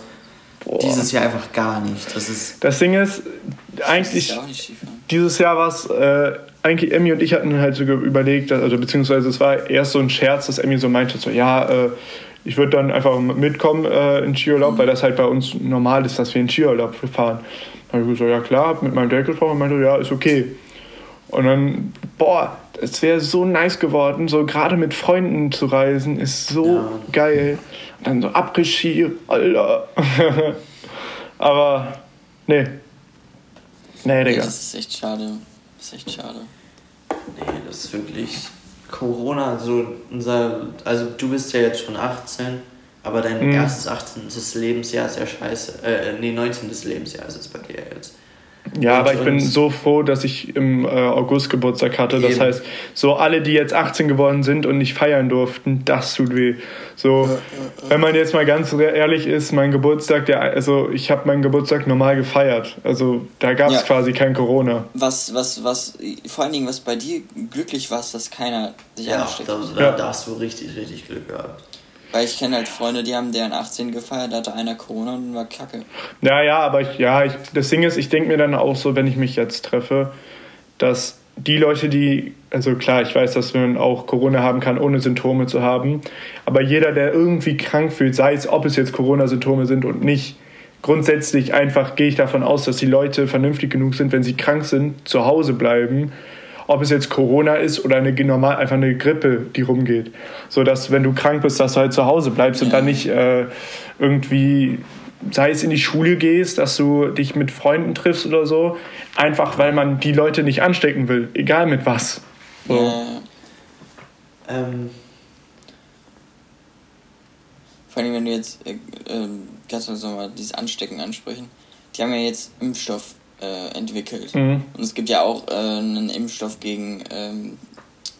Speaker 2: Boah.
Speaker 1: Dieses Jahr einfach gar nicht. Das ist.
Speaker 2: Das Ding ist,
Speaker 3: Ich
Speaker 2: eigentlich,
Speaker 3: auch nicht Skifahren.
Speaker 2: dieses Jahr war es, äh, eigentlich Emmy und ich hatten halt so überlegt, also beziehungsweise es war erst so ein Scherz, dass Emmy so meinte, so, ja, äh, ich würde dann einfach mitkommen äh, in Skiurlaub, weil das halt bei uns normal ist, dass wir in Skiurlaub fahren. Dann habe ich gesagt, ja klar, hab mit meinem Dad gesprochen und meinte, ja, ist okay. Und dann, boah, es wäre so nice geworden, so gerade mit Freunden zu reisen, ist so
Speaker 1: Ja.
Speaker 2: geil. Und dann so Après-Ski, Alter. Aber, nee. Nee, Digga.
Speaker 3: das ist echt schade. Das ist echt schade.
Speaker 1: Nee, das ist wirklich. Corona, so unser. Also, du bist ja jetzt schon 18, aber dein
Speaker 2: Mhm.
Speaker 1: erstes 18. Lebensjahr ist ja scheiße. Äh, nee, 19. Lebensjahr ist es bei dir jetzt.
Speaker 2: Ja, aber
Speaker 1: Und-
Speaker 2: ich bin so froh, dass ich im äh, August Geburtstag hatte. Das
Speaker 1: Eben.
Speaker 2: heißt, so alle, die jetzt 18 geworden sind und nicht feiern durften, das tut weh. So, wenn man jetzt mal ganz ehrlich ist, mein Geburtstag, der, also ich habe meinen Geburtstag normal gefeiert. Also da gab es
Speaker 3: Ja.
Speaker 2: quasi kein Corona.
Speaker 3: Was, was, was, vor allen Dingen, was bei dir glücklich war, ist, dass keiner sich
Speaker 1: Ja,
Speaker 3: angesteckt
Speaker 1: da,
Speaker 3: hat.
Speaker 1: da,
Speaker 2: Ja.
Speaker 1: da hast du richtig, richtig Glück gehabt.
Speaker 3: Weil ich kenne halt Freunde, die haben deren 18 gefeiert, da hatte einer Corona und war kacke.
Speaker 2: Ja, ja, aber ich, ja, ich, das Ding ist, ich denke mir dann auch so, wenn ich mich jetzt treffe, dass die Leute, die, also klar, ich weiß, dass man auch Corona haben kann, ohne Symptome zu haben, aber jeder, der irgendwie krank fühlt, sei es, ob es jetzt Corona-Symptome sind und nicht, grundsätzlich einfach gehe ich davon aus, dass die Leute vernünftig genug sind, wenn sie krank sind, zu Hause bleiben. Ob es jetzt Corona ist oder eine normal einfach eine Grippe, die rumgeht. So dass, wenn du krank bist, dass du halt zu Hause bleibst und
Speaker 3: Ja.
Speaker 2: dann nicht äh, irgendwie, sei es in die Schule gehst, dass du dich mit Freunden triffst oder so. Einfach weil man die Leute nicht anstecken will, egal mit was. So.
Speaker 3: Äh,
Speaker 1: Ähm,
Speaker 3: vor allem, wenn du jetzt, äh, ähm, kannst du uns nochmal dieses Anstecken ansprechen. Die haben ja jetzt Impfstoff äh, entwickelt.
Speaker 2: Mhm.
Speaker 3: Und es gibt ja auch äh, einen Impfstoff gegen, ähm,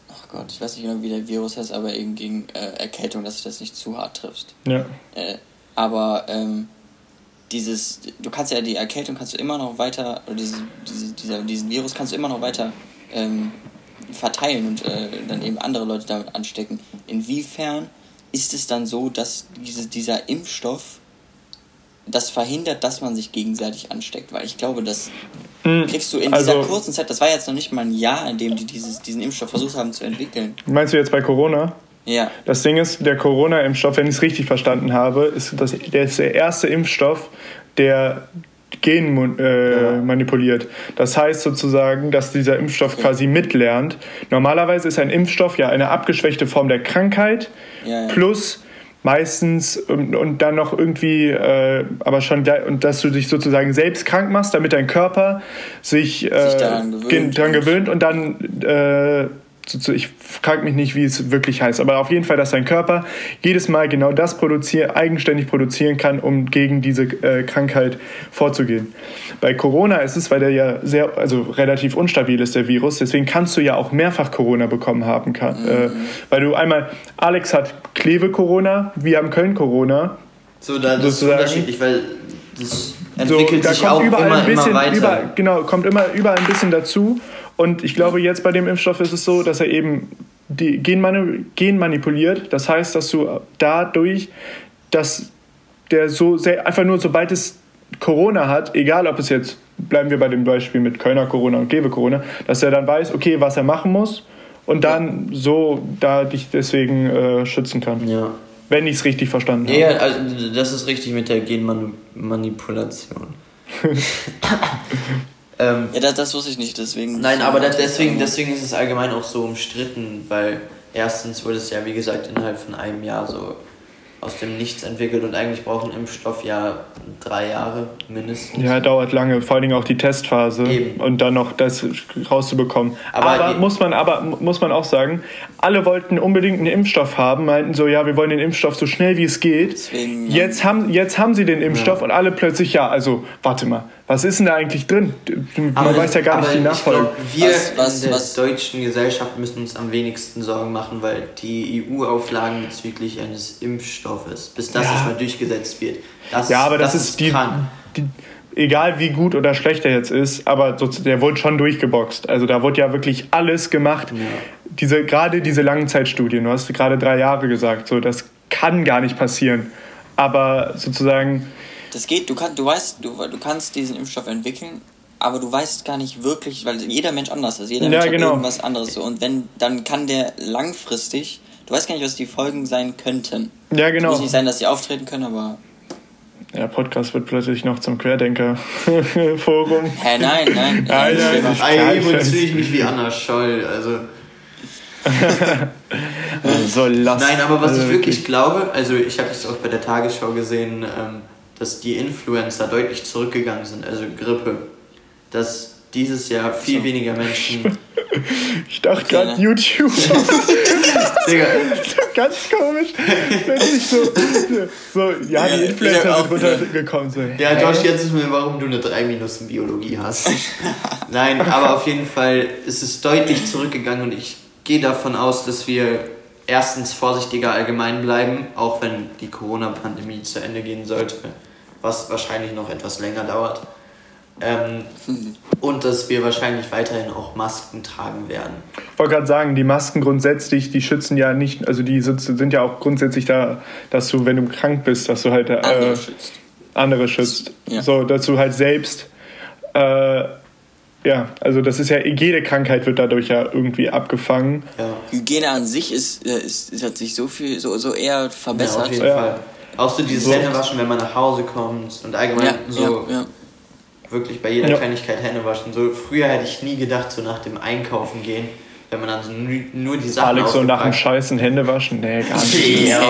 Speaker 3: ach Gott, ich weiß nicht genau, wie der Virus heißt, aber eben gegen äh, Erkältung, dass du das nicht zu hart triffst.
Speaker 2: Ja.
Speaker 3: Äh, aber ähm, dieses, du kannst ja die Erkältung kannst du immer noch weiter, oder diese, diese, dieser, diesen Virus kannst du immer noch weiter ähm, verteilen und äh, dann eben andere Leute damit anstecken. Inwiefern ist es dann so, dass diese, dieser Impfstoff das verhindert, dass man sich gegenseitig ansteckt? Weil ich glaube, das
Speaker 2: Mhm.
Speaker 3: kriegst du in
Speaker 2: Also-
Speaker 3: dieser kurzen Zeit, das war jetzt noch nicht mal ein Jahr, in dem die dieses, diesen Impfstoff versucht haben zu entwickeln.
Speaker 2: Meinst du jetzt bei Corona?
Speaker 3: Ja,
Speaker 2: Das Ding ist, der Corona-Impfstoff, wenn ich es richtig verstanden habe, ist, das, der ist der erste Impfstoff, der Gen äh,
Speaker 1: Ja.
Speaker 2: manipuliert. Das heißt sozusagen, dass dieser Impfstoff quasi mitlernt. Normalerweise ist ein Impfstoff ja eine abgeschwächte Form der Krankheit
Speaker 3: Ja, ja.
Speaker 2: plus meistens und, und dann noch irgendwie, äh, aber schon gleich, und dass du dich sozusagen selbst krank machst, damit dein Körper sich, äh,
Speaker 3: daran gewöhnt und-
Speaker 2: gewöhnt und dann äh, ich frage mich nicht, wie es wirklich heißt, aber auf jeden Fall, dass dein Körper jedes Mal genau das produzieren, eigenständig produzieren kann, um gegen diese äh, Krankheit vorzugehen. Bei Corona ist es, weil der ja sehr, also relativ unstabil ist, der Virus, deswegen kannst du ja auch mehrfach Corona bekommen haben kann. Äh, weil du einmal, Alex hat Kleve-Corona, wir haben Köln-Corona.
Speaker 1: so, da, das ist
Speaker 2: Sozusagen.
Speaker 1: unterschiedlich, weil das
Speaker 2: So,
Speaker 1: entwickelt
Speaker 2: da
Speaker 1: sich
Speaker 2: kommt
Speaker 1: auch
Speaker 2: überall
Speaker 1: immer,
Speaker 2: ein bisschen,
Speaker 1: immer weiter.
Speaker 2: Überall, genau, kommt immer überall ein bisschen dazu. Und ich glaube, jetzt bei dem Impfstoff ist es so, dass er eben die Genmani Gen manipuliert. Das heißt, dass du dadurch, dass der so sehr, einfach nur sobald es Corona hat, egal ob es jetzt bleiben wir bei dem Beispiel mit Kölner Corona und Gewe Corona, dass er dann weiß, okay, was er machen muss und dann so da dich deswegen äh, schützen kann.
Speaker 1: Ja.
Speaker 2: Wenn ich es richtig verstanden habe.
Speaker 1: Ja, also das ist richtig mit der Genmanipulation. ähm,
Speaker 3: Ja, das, das wusste ich nicht, deswegen.
Speaker 1: nein, aber das, deswegen, deswegen ist es allgemein auch so umstritten, weil erstens wurde es ja, wie gesagt, innerhalb von einem Jahr so aus dem Nichts entwickelt und eigentlich braucht ein Impfstoff ja drei Jahre mindestens.
Speaker 2: Ja, dauert lange, vor allen Dingen auch die Testphase
Speaker 1: Eben.
Speaker 2: und dann noch das rauszubekommen.
Speaker 1: Aber
Speaker 2: Aber, muss man aber muss man auch sagen, alle wollten unbedingt einen Impfstoff haben, meinten so, ja, wir wollen den Impfstoff so schnell wie es geht.
Speaker 3: Deswegen, ja.
Speaker 2: Jetzt haben jetzt haben sie den Impfstoff und alle plötzlich ja, also warte mal, was ist denn da eigentlich drin? Man
Speaker 1: Aber
Speaker 2: weiß ja gar nicht die Nachfolge.
Speaker 1: glaub, wir
Speaker 3: Was- was-
Speaker 1: in der
Speaker 3: was-
Speaker 1: deutschen Gesellschaft müssen uns am wenigsten Sorgen machen, weil die EU-Auflagen bezüglich eines Impfstoffes, bis das
Speaker 2: Ja.
Speaker 1: erstmal durchgesetzt wird, das,
Speaker 2: Ja, aber das, ist die, die egal wie gut oder schlecht er jetzt ist, aber so, der wurde schon durchgeboxt. Also da wurde ja wirklich alles gemacht. Diese, gerade diese Langzeitstudien, du hast gerade drei Jahre gesagt, so, das kann gar nicht passieren. Aber sozusagen,
Speaker 3: Das geht, du, kann, du weißt, du, du kannst diesen Impfstoff entwickeln, aber du weißt gar nicht wirklich, weil jeder Mensch anders ist. Jeder
Speaker 2: Ja,
Speaker 3: Mensch hat
Speaker 2: genau.
Speaker 3: irgendwas anderes. So. Und wenn, dann kann der langfristig, du weißt gar nicht, was die Folgen sein könnten.
Speaker 2: ja
Speaker 3: Es
Speaker 2: genau.
Speaker 3: muss nicht sein, dass sie auftreten können, aber.
Speaker 2: Der Podcast wird plötzlich noch zum Querdenker-Forum.
Speaker 3: Hä, nein, nein.
Speaker 2: Nein, nein,
Speaker 3: Ja,
Speaker 2: ich
Speaker 1: wohl
Speaker 2: weiß.
Speaker 1: fühle ich mich wie Anna Scholl, also...
Speaker 2: so lass.
Speaker 1: Nein, aber was
Speaker 2: Also
Speaker 1: ich wirklich glaube, also ich habe es auch bei der Tagesschau gesehen, ähm, dass die Influencer deutlich zurückgegangen sind, also Grippe. Dass dieses Jahr viel weniger Menschen...
Speaker 2: Ich dachte gerade
Speaker 3: Okay,
Speaker 2: YouTube.
Speaker 1: Digga,
Speaker 2: Ganz komisch. Wenn ich so, so, ja, die Influencer sind runtergekommen. So.
Speaker 1: Ja, Josh, jetzt ist mir, warum du eine 3 Minus in Biologie hast. Nein, aber auf jeden Fall ist es deutlich zurückgegangen und ich gehe davon aus, dass wir erstens vorsichtiger allgemein bleiben, auch wenn die Corona-Pandemie zu Ende gehen sollte, was wahrscheinlich noch etwas länger dauert. Ähm, und dass wir wahrscheinlich weiterhin auch Masken tragen werden.
Speaker 2: Ich wollte gerade sagen, die Masken grundsätzlich, die schützen ja nicht, also die sind, sind ja auch grundsätzlich da, dass du, wenn du krank bist, dass du halt äh,
Speaker 3: andere schützt.
Speaker 2: andere schützt.
Speaker 3: Ja.
Speaker 2: So, dass du halt selbst, äh, ja, also das ist ja, jede Krankheit wird dadurch ja irgendwie abgefangen.
Speaker 1: Ja,
Speaker 3: Hygiene an sich ist, äh, ist, ist hat sich so viel, so, so eher
Speaker 1: ja
Speaker 3: verbessert.
Speaker 1: auf jeden
Speaker 2: Ja.
Speaker 1: Fall. Auch so dieses
Speaker 2: So.
Speaker 1: Händewaschen, wenn man nach Hause kommt und allgemein
Speaker 3: ja,
Speaker 1: so
Speaker 3: ja, ja.
Speaker 1: wirklich bei jeder
Speaker 2: Ja.
Speaker 1: Kleinigkeit Hände waschen. So früher hätte ich nie gedacht, so nach dem Einkaufen gehen, wenn man dann so nur, die Sachen
Speaker 2: Alex so nach dem Scheißen Hände waschen? Nee, gar nicht.
Speaker 1: Ja.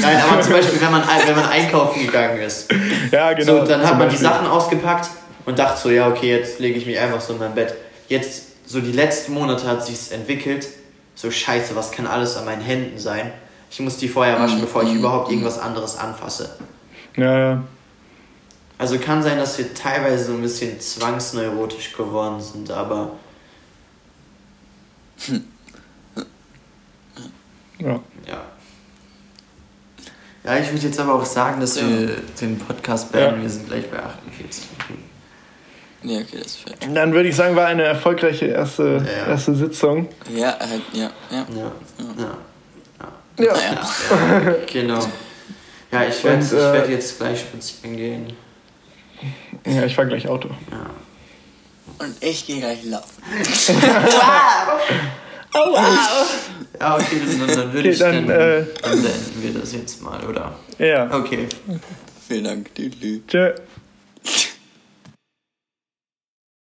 Speaker 1: Nein, aber zum Beispiel, wenn man, wenn man einkaufen gegangen ist.
Speaker 2: Ja, genau.
Speaker 1: so, dann hat man die
Speaker 2: Beispiel.
Speaker 1: Sachen ausgepackt und dachte so, ja, okay, jetzt lege ich mich einfach so in mein Bett. Jetzt, so die letzten Monate hat sich's entwickelt. So, scheiße, was kann alles an meinen Händen sein? Ich muss die vorher waschen, bevor ich überhaupt irgendwas anderes anfasse.
Speaker 2: Ja, ja.
Speaker 1: Also kann sein, dass wir teilweise so ein bisschen zwangsneurotisch geworden sind, aber
Speaker 2: ja.
Speaker 1: ja. Ja, ich würde jetzt aber auch sagen, dass
Speaker 3: Ja.
Speaker 1: wir den Podcast beenden.
Speaker 2: Ja.
Speaker 1: Wir sind gleich bei 48 Minuten.
Speaker 3: Ja, okay, das ist fair.
Speaker 2: Dann würde ich sagen, war eine erfolgreiche erste,
Speaker 1: Ja.
Speaker 2: erste Sitzung.
Speaker 3: Ja, halt, ja, ja.
Speaker 1: Ja, ja,
Speaker 2: Ja.
Speaker 3: Naja.
Speaker 1: ja, genau. Ja, ich werde
Speaker 2: äh,
Speaker 1: werd jetzt gleich spazieren gehen.
Speaker 2: Ja, ich fahr gleich Auto.
Speaker 1: Ja.
Speaker 3: Und ich gehe gleich laufen.
Speaker 1: Ja, okay, dann, dann würde
Speaker 2: Okay,
Speaker 1: ich
Speaker 2: dann,
Speaker 1: dann,
Speaker 2: äh,
Speaker 1: dann beenden wir das jetzt mal, oder?
Speaker 2: Ja.
Speaker 1: Okay.
Speaker 3: Vielen Dank. Tschüss.
Speaker 2: Tschö.